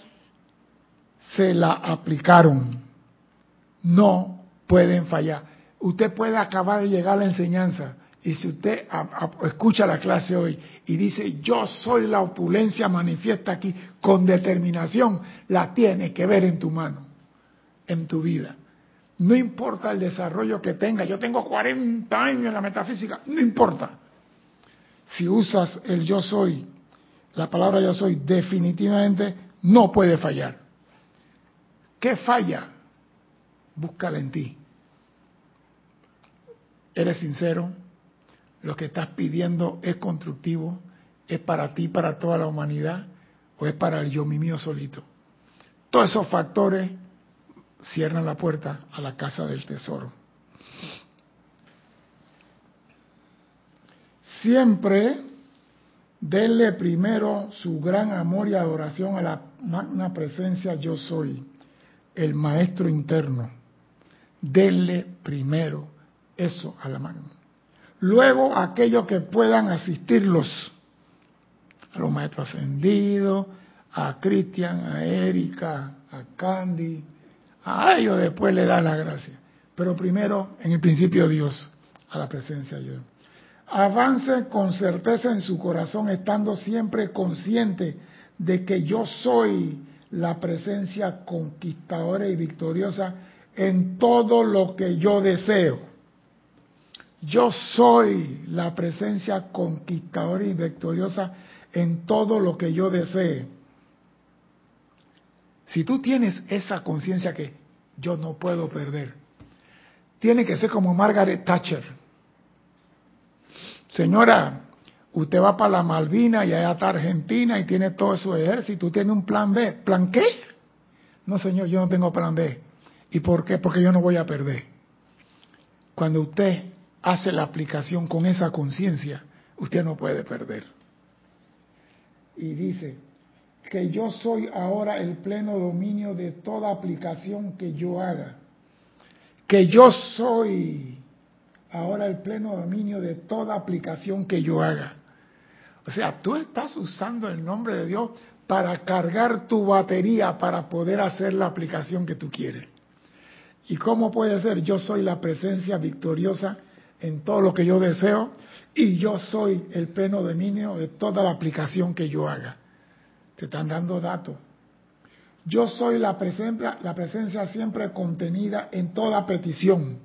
se la aplicaron. No pueden fallar. Usted puede acabar de llegar a la enseñanza y si usted escucha la clase hoy y dice yo soy la opulencia manifiesta aquí con determinación, la tiene que ver en tu mano, en tu vida. No importa el desarrollo que tenga, yo tengo 40 años en la metafísica, no importa. Si usas el yo soy, la palabra yo soy, definitivamente no puede fallar. ¿Qué falla? Búscala en ti. ¿Eres sincero? ¿Lo que estás pidiendo es constructivo? ¿Es para ti, para toda la humanidad? ¿O es para el yo mío solito? Todos esos factores cierran la puerta a la casa del tesoro. Siempre denle primero su gran amor y adoración a la magna presencia yo soy, el maestro interno. Denle primero eso a la magna. Luego aquellos que puedan asistirlos, a los maestros ascendidos, a Cristian, a Erika, a Candy, a ellos después le da la gracia. Pero primero, en el principio, Dios, a la presencia de Dios. Avance con certeza en su corazón, estando siempre consciente de que yo soy la presencia conquistadora y victoriosa en todo lo que yo deseo. Yo soy la presencia conquistadora y victoriosa en todo lo que yo desee. Si tú tienes esa conciencia que yo no puedo perder, tiene que ser como Margaret Thatcher. Señora, usted va para la Malvina y allá está Argentina y tiene todo su ejército, tiene un plan B. ¿Plan qué? No, señor, yo no tengo plan B. ¿Y por qué? Porque yo no voy a perder. Cuando usted hace la aplicación con esa conciencia, usted no puede perder. Y dice, que yo soy ahora el pleno dominio de toda aplicación que yo haga. Que yo soy ahora el pleno dominio de toda aplicación que yo haga. O sea, tú estás usando el nombre de Dios para cargar tu batería para poder hacer la aplicación que tú quieres. ¿Y cómo puede ser? Yo soy la presencia victoriosa en todo lo que yo deseo y yo soy el pleno dominio de toda la aplicación que yo haga. Te están dando datos. Yo soy la presencia, la presencia siempre contenida en toda petición.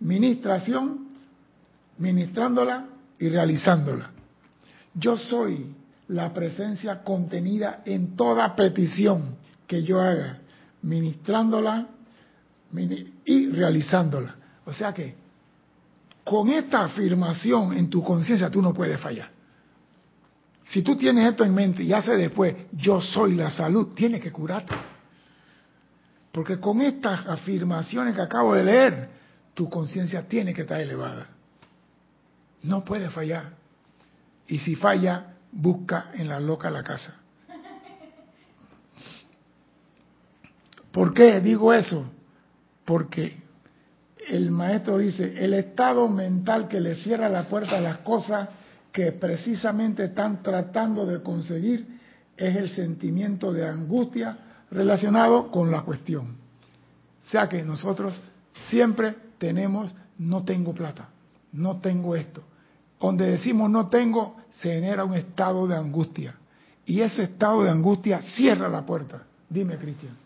Ministración, ministrándola, y realizándola. Yo soy la presencia contenida en toda petición que yo haga, ministrándola y realizándola. O sea que con esta afirmación en tu conciencia tú no puedes fallar. Si tú tienes esto en mente y haces después, yo soy la salud, tienes que curarte. Porque con estas afirmaciones que acabo de leer, tu conciencia tiene que estar elevada. No puede fallar. Y si falla, busca en la loca la casa. ¿Por qué digo eso? Porque el maestro dice, el estado mental que le cierra la puerta a las cosas que precisamente están tratando de conseguir es el sentimiento de angustia relacionado con la cuestión. O sea que nosotros siempre tenemos, no tengo plata, no tengo esto. Donde decimos no tengo, se genera un estado de angustia. Y ese estado de angustia cierra la puerta. Dime, Cristian.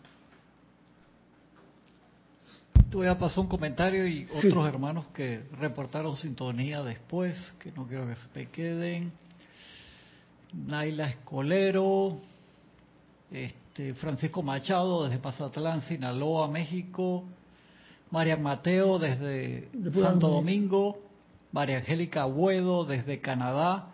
Voy a pasar un comentario y otros hermanos que reportaron sintonía después, que no quiero que se me queden. Naila Escolero, este, Francisco Machado desde Pazatlán, Sinaloa, México, María Mateo desde Santo Domingo, María Angélica Buedo desde Canadá,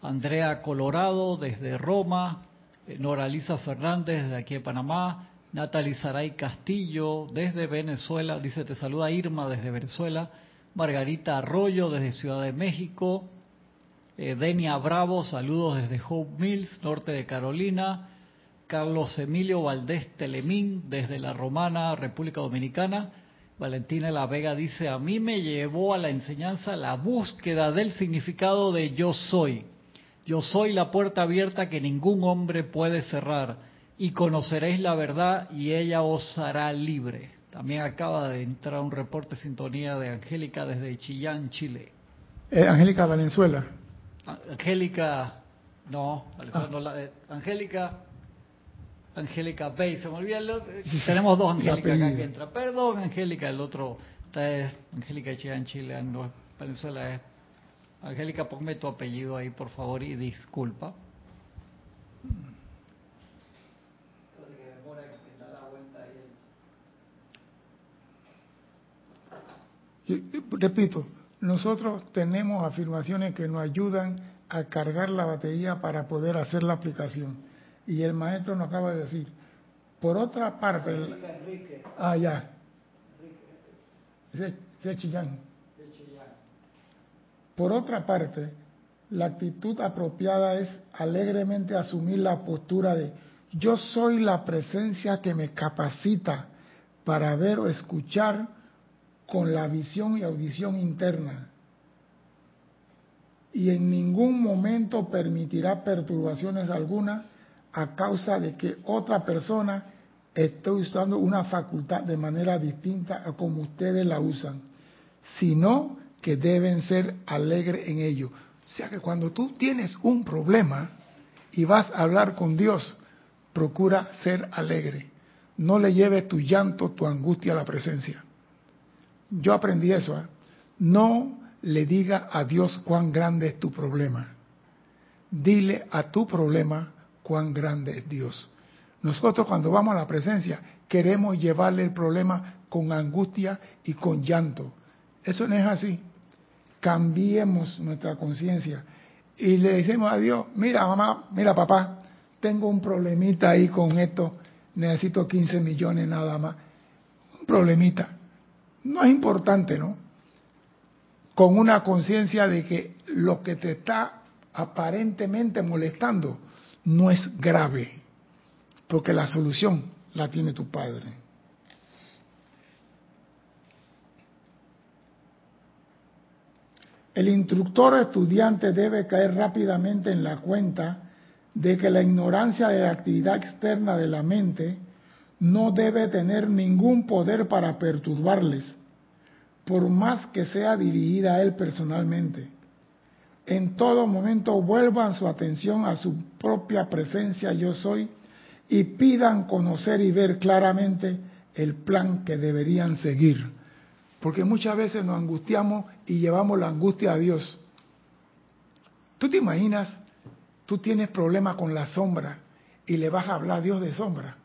Andrea Colorado desde Roma, eh, Noralisa Fernández desde aquí de Panamá, Natalie Saray Castillo desde Venezuela, dice te saluda Irma desde Venezuela, Margarita Arroyo desde Ciudad de México, eh, Denia Bravo, saludos desde Hope Mills, norte de Carolina, Carlos Emilio Valdés Telemín desde la Romana, República Dominicana, Valentina La Vega dice, a mí me llevó a la enseñanza la búsqueda del significado de yo soy. Yo soy la puerta abierta que ningún hombre puede cerrar y conoceréis la verdad y ella os hará libre. También acaba de entrar un reporte de sintonía de Angélica desde Chillán, Chile. Eh, Angélica Valenzuela. Angélica, no, ah. eh, Angélica Angélica Bey, se me olvida el otro. Tenemos dos Angélica acá que entra. Perdón, Angélica, el otro. Esta es Angélica Chile en Chile, en Venezuela es. Angélica, ponme tu apellido ahí, por favor, y disculpa. repito, nosotros tenemos afirmaciones que nos ayudan a cargar la batería para poder hacer la aplicación y el maestro nos acaba de decir, por otra parte, ah, ya, Por otra parte, la actitud apropiada es alegremente asumir la postura de yo soy la presencia que me capacita para ver o escuchar con la visión y audición interna. Y en ningún momento permitirá perturbaciones alguna a causa de que otra persona esté usando una facultad de manera distinta a como ustedes la usan, sino que deben ser alegres en ello. O sea que cuando tú tienes un problema y vas a hablar con Dios, procura ser alegre. No le lleves tu llanto, tu angustia a la presencia. Yo aprendí eso. ¿eh? No le diga a Dios cuán grande es tu problema. Dile a tu problema cuán grande es Dios. Nosotros cuando vamos a la presencia queremos llevarle el problema con angustia y con llanto. Eso no es así. Cambiemos nuestra conciencia y le decimos a Dios, mira mamá, mira papá, tengo un problemita ahí con esto, necesito 15 millones nada más. Un problemita. No es importante, ¿no? Con una conciencia de que lo que te está aparentemente molestando no es grave, porque la solución la tiene tu Padre. El instructor estudiante debe caer rápidamente en la cuenta de que la ignorancia de la actividad externa de la mente no debe tener ningún poder para perturbarles, por más que sea dirigida a él personalmente en todo momento vuelvan su atención a su propia presencia yo soy y pidan conocer y ver claramente el plan que deberían seguir. Porque muchas veces nos angustiamos y llevamos la angustia a Dios. ¿Tú te imaginas? Tú tienes problema con la sombra y le vas a hablar a Dios de sombra.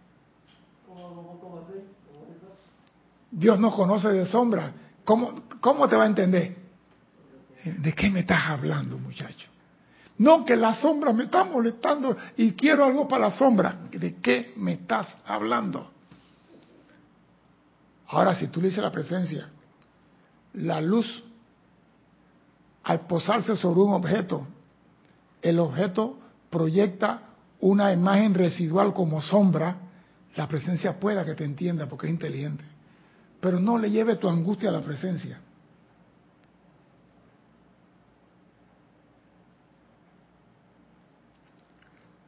Dios no conoce de sombra. ¿Cómo, ¿Cómo te va a entender? ¿De qué me estás hablando, muchacho? No, que la sombra me está molestando y quiero algo para la sombra. ¿De qué me estás hablando? Ahora, si tú le dices la presencia, la luz, al posarse sobre un objeto, el objeto proyecta una imagen residual como sombra, la presencia pueda que te entienda porque es inteligente. Pero no le lleve tu angustia a la presencia.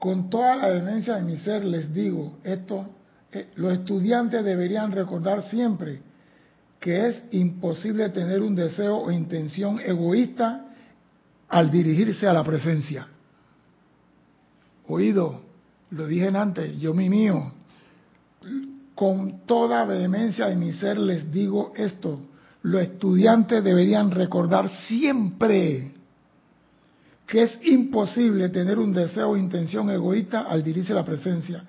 Con toda la demencia de mi ser les digo esto eh, los estudiantes deberían recordar siempre que es imposible tener un deseo o intención egoísta al dirigirse a la presencia. Oído, lo dije antes, yo mi mío, con toda vehemencia de mi ser les digo esto, los estudiantes deberían recordar siempre que es imposible tener un deseo o intención egoísta al dirigirse la presencia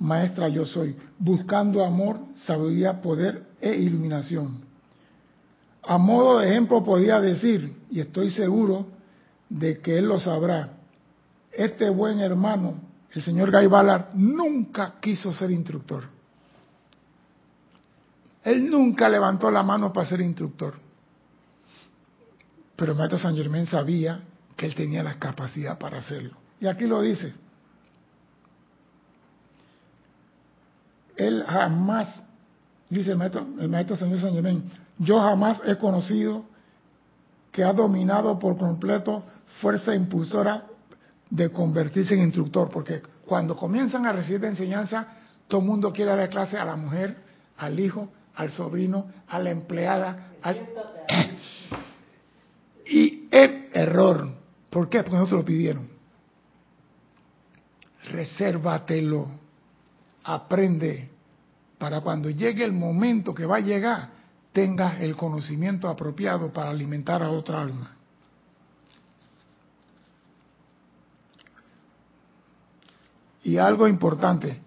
maestra yo soy, buscando amor, sabiduría, poder e iluminación. A modo de ejemplo podría decir, y estoy seguro de que él lo sabrá, este buen hermano, el señor Guy Ballard, nunca quiso ser instructor. Él nunca levantó la mano para ser instructor. Pero maestro San Germán sabía que él tenía la capacidad para hacerlo. Y aquí lo dice, él jamás, dice el maestro, el maestro Señor San Germán, yo jamás he conocido que ha dominado por completo fuerza impulsora de convertirse en instructor, porque cuando comienzan a recibir enseñanza, todo el mundo quiere dar clase a la mujer, al hijo, al sobrino, a la empleada. y es error. ¿Por qué? Porque no se lo pidieron. Resérvatelo. Aprende para cuando llegue el momento que va a llegar, tengas el conocimiento apropiado para alimentar a otra alma. Y algo importante,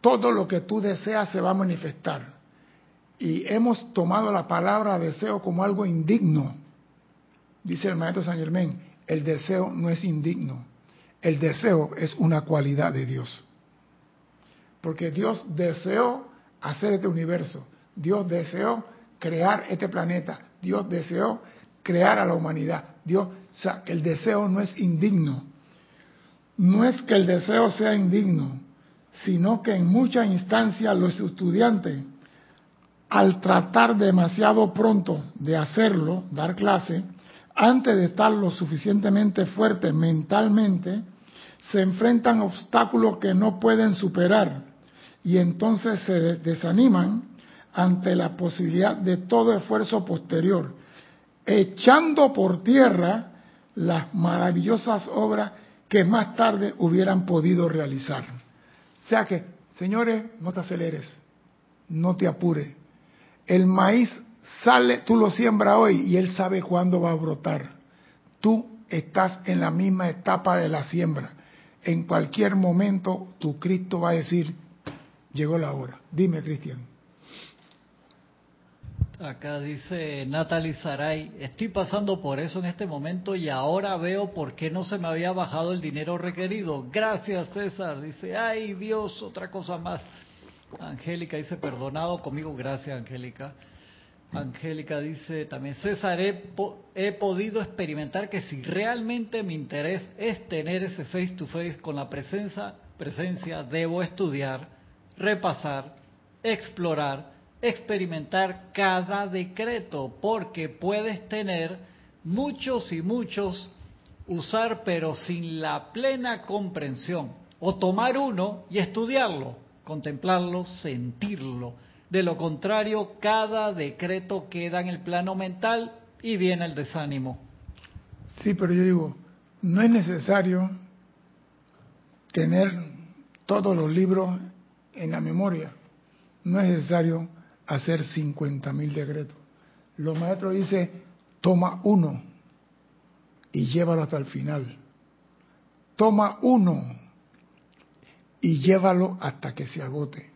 todo lo que tú deseas se va a manifestar. Y hemos tomado la palabra deseo como algo indigno. Dice el maestro San Germán, el deseo no es indigno, el deseo es una cualidad de Dios. Porque Dios deseó hacer este universo. Dios deseó crear este planeta. Dios deseó crear a la humanidad. Dios, el deseo no es indigno. No es que el deseo sea indigno, sino que en muchas instancias los estudiantes, al tratar demasiado pronto de hacerlo, dar clase, antes de estar lo suficientemente fuertes mentalmente, se enfrentan a obstáculos que no pueden superar y entonces se desaniman ante la posibilidad de todo esfuerzo posterior, echando por tierra las maravillosas obras que más tarde hubieran podido realizar. O sea que, señores, no te aceleres, no te apures. El maíz sale, tú lo siembras hoy y él sabe cuándo va a brotar. Tú estás en la misma etapa de la siembra. En cualquier momento tu Cristo va a decir, llegó la hora. Dime, Cristian. Acá dice Natalie Saray, estoy pasando por eso en este momento y ahora veo por qué no se me había bajado el dinero requerido. Gracias, César. Dice, ay Dios, otra cosa más. Angélica dice, perdonado conmigo. Gracias, Angélica. Angélica dice también, César, he, he, podido experimentar que si realmente mi interés es tener ese face to face con la presencia, presencia debo estudiar, repasar, explorar, experimentar cada decreto, porque puedes tener muchos y muchos, usar pero sin la plena comprensión, o tomar uno y estudiarlo, contemplarlo, sentirlo. De lo contrario, cada decreto queda en el plano mental y viene el desánimo. Sí, pero yo digo, no es necesario tener todos los libros en la memoria. No es necesario hacer 50.000 decretos. Los maestros dicen, toma uno y llévalo hasta el final. Toma uno y llévalo hasta que se agote.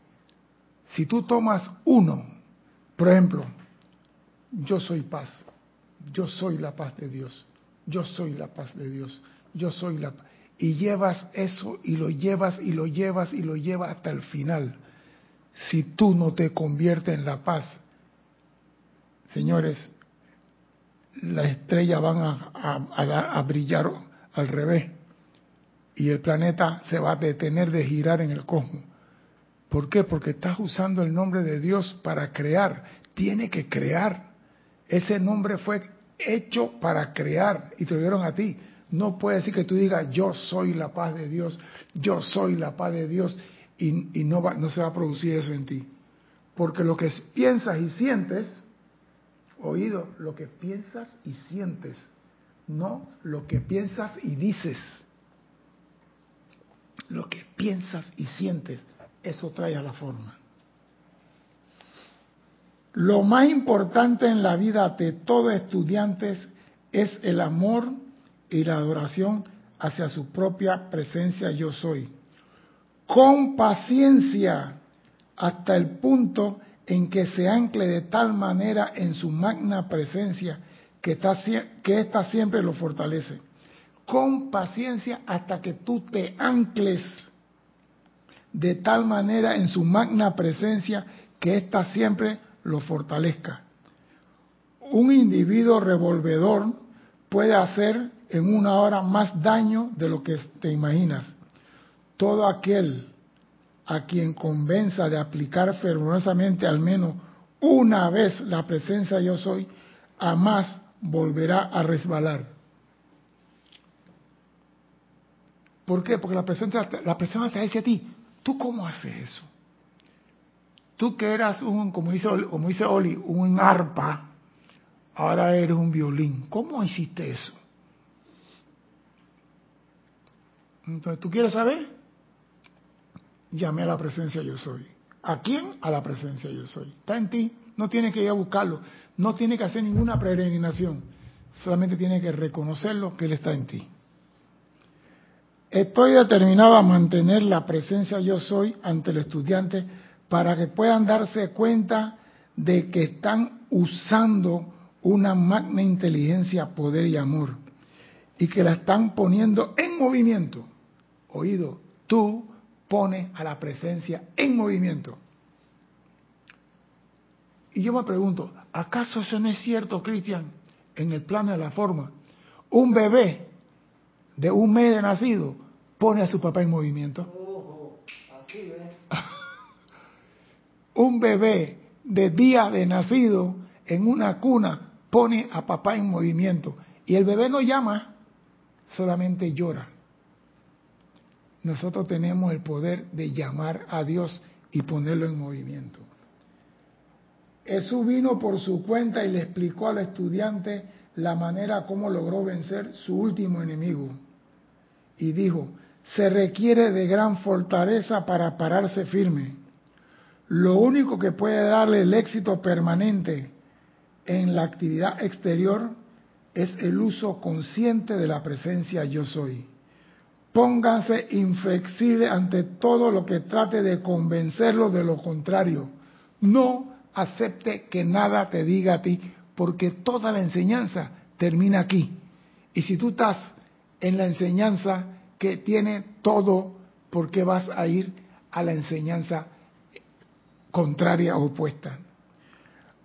Si tú tomas uno, por ejemplo, yo soy paz, yo soy la paz de Dios, yo soy la paz de Dios, yo soy la paz. Y llevas eso y lo llevas y lo llevas y lo llevas hasta el final. Si tú no te conviertes en la paz, señores, las estrellas van a, brillar al revés y el planeta se va a detener de girar en el cosmos. ¿Por qué? Porque estás usando el nombre de Dios para crear. Tiene que crear. Ese nombre fue hecho para crear y te lo dieron a ti. No puede decir que tú digas yo soy la paz de Dios, yo soy la paz de Dios y, no, va, no se va a producir eso en ti. Porque lo que piensas y sientes Oído, lo que piensas y sientes, no lo que piensas y dices. Lo que piensas y sientes, eso trae a la forma. Lo más importante en la vida de todo estudiante es el amor y la adoración hacia su propia presencia yo soy. Con paciencia hasta el punto en que se ancle de tal manera en su magna presencia que, está, que ésta siempre lo fortalece. Con paciencia hasta que tú te ancles de tal manera en su magna presencia que ésta siempre lo fortalezca. Un individuo revolvedor puede hacer en una hora más daño de lo que te imaginas. Todo aquel a quien convenza de aplicar fervorosamente al menos una vez la presencia yo soy, a más volverá a resbalar. ¿Por qué? Porque la presencia, la presencia te dice a ti, ¿tú cómo haces eso? Tú que eras un, como dice, como dice Oli, un arpa, ahora eres un violín. ¿Cómo hiciste eso? Entonces, ¿tú quieres saber? Llamé a la presencia yo soy. ¿A quién? A la presencia yo soy. Está en ti, no tienes que ir a buscarlo, no tienes que hacer ninguna peregrinación, solamente tienes que reconocerlo que Él está en ti. Estoy determinado a mantener la presencia yo soy ante el estudiante para que puedan darse cuenta de que están usando una magna inteligencia, poder y amor y que la están poniendo en movimiento. Oído, tú pone a la presencia en movimiento. Y yo me pregunto, ¿acaso eso no es cierto, Cristian, en el plano de la forma? Un bebé de un mes de nacido pone a su papá en movimiento. un bebé de día de nacido en una cuna pone a papá en movimiento. Y el bebé no llama, solamente llora nosotros tenemos el poder de llamar a Dios y ponerlo en movimiento. Jesús vino por su cuenta y le explicó al estudiante la manera como logró vencer su último enemigo. Y dijo, se requiere de gran fortaleza para pararse firme. Lo único que puede darle el éxito permanente en la actividad exterior es el uso consciente de la presencia yo soy. Póngase inflexible ante todo lo que trate de convencerlo de lo contrario. No acepte que nada te diga a ti, porque toda la enseñanza termina aquí. Y si tú estás en la enseñanza que tiene todo, ¿por qué vas a ir a la enseñanza contraria o opuesta?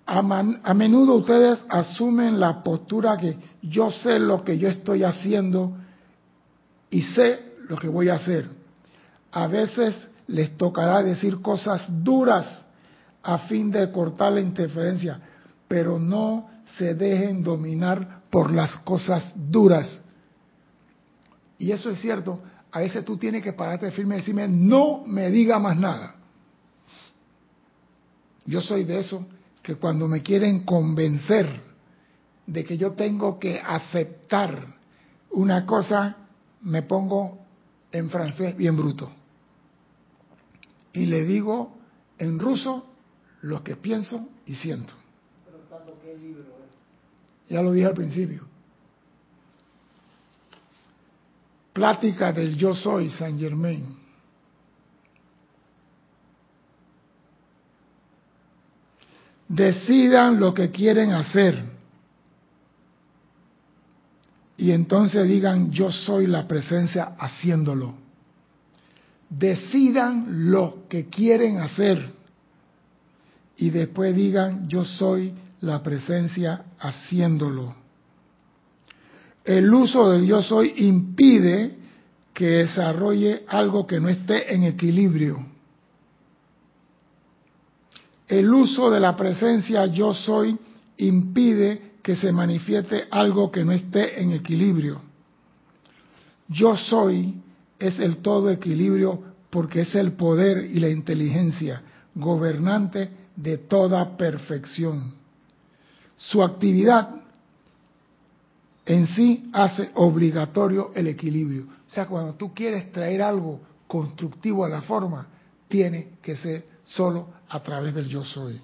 A, menudo ustedes asumen la postura que yo sé lo que yo estoy haciendo y sé lo que voy a hacer. A veces les tocará decir cosas duras a fin de cortar la interferencia, pero no se dejen dominar por las cosas duras. Y eso es cierto, a veces tú tienes que pararte firme y decirme, no me diga más nada. Yo soy de eso que cuando me quieren convencer de que yo tengo que aceptar una cosa, me pongo en francés bien bruto. Y le digo en ruso lo que pienso y siento. Ya lo dije al principio. Plática del yo soy, San Germain. Decidan lo que quieren hacer. Y entonces digan, yo soy la presencia haciéndolo. Decidan lo que quieren hacer. Y después digan, yo soy la presencia haciéndolo. El uso del yo soy impide que desarrolle algo que no esté en equilibrio. El uso de la presencia yo soy impide que se manifieste algo que no esté en equilibrio. Yo soy es el todo equilibrio porque es el poder y la inteligencia gobernante de toda perfección. Su actividad en sí hace obligatorio el equilibrio. O sea, cuando tú quieres traer algo constructivo a la forma, tiene que ser solo a través del yo soy.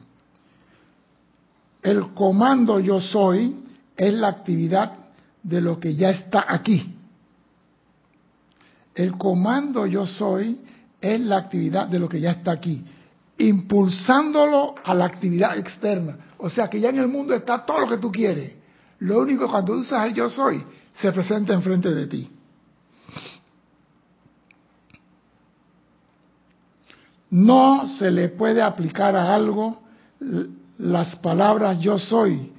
El comando yo soy es la actividad de lo que ya está aquí. El comando yo soy es la actividad de lo que ya está aquí, impulsándolo a la actividad externa. O sea que ya en el mundo está todo lo que tú quieres lo único cuando usas el yo soy, se presenta enfrente de ti. No se le puede aplicar a algo las palabras yo soy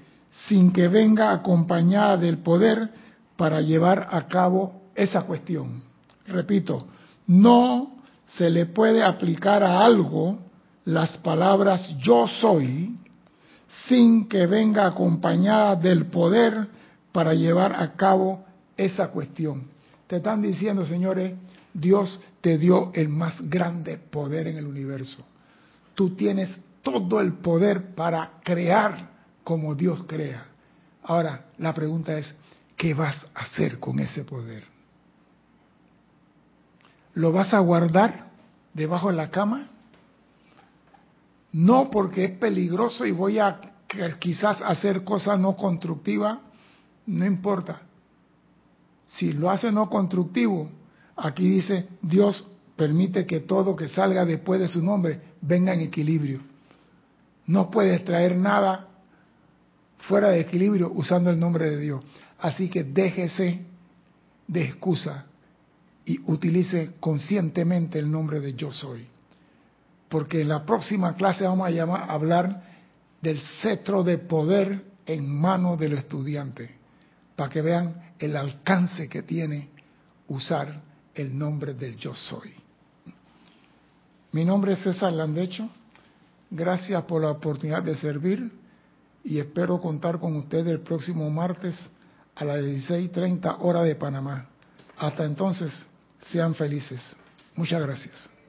sin que venga acompañada del poder para llevar a cabo esa cuestión. Repito, no se le puede aplicar a algo las palabras yo soy sin que venga acompañada del poder para llevar a cabo esa cuestión. Te están diciendo, señores, Dios te dio el más grande poder en el universo. Tú tienes todo el poder para crear como Dios crea. Ahora, la pregunta es, ¿qué vas a hacer con ese poder? ¿Lo vas a guardar debajo de la cama? No porque es peligroso y voy a quizás hacer cosas no constructivas, no importa. Si lo hace no constructivo, aquí dice Dios permite que todo que salga después de su nombre venga en equilibrio. No puedes traer nada fuera de equilibrio usando el nombre de Dios. Así que déjese de excusa y utilice conscientemente el nombre de yo soy porque en la próxima clase vamos a, llamar, a hablar del cetro de poder en manos del estudiante, para que vean el alcance que tiene usar el nombre del yo soy. Mi nombre es César Landecho, gracias por la oportunidad de servir y espero contar con ustedes el próximo martes a las 16.30 hora de Panamá. Hasta entonces, sean felices. Muchas gracias.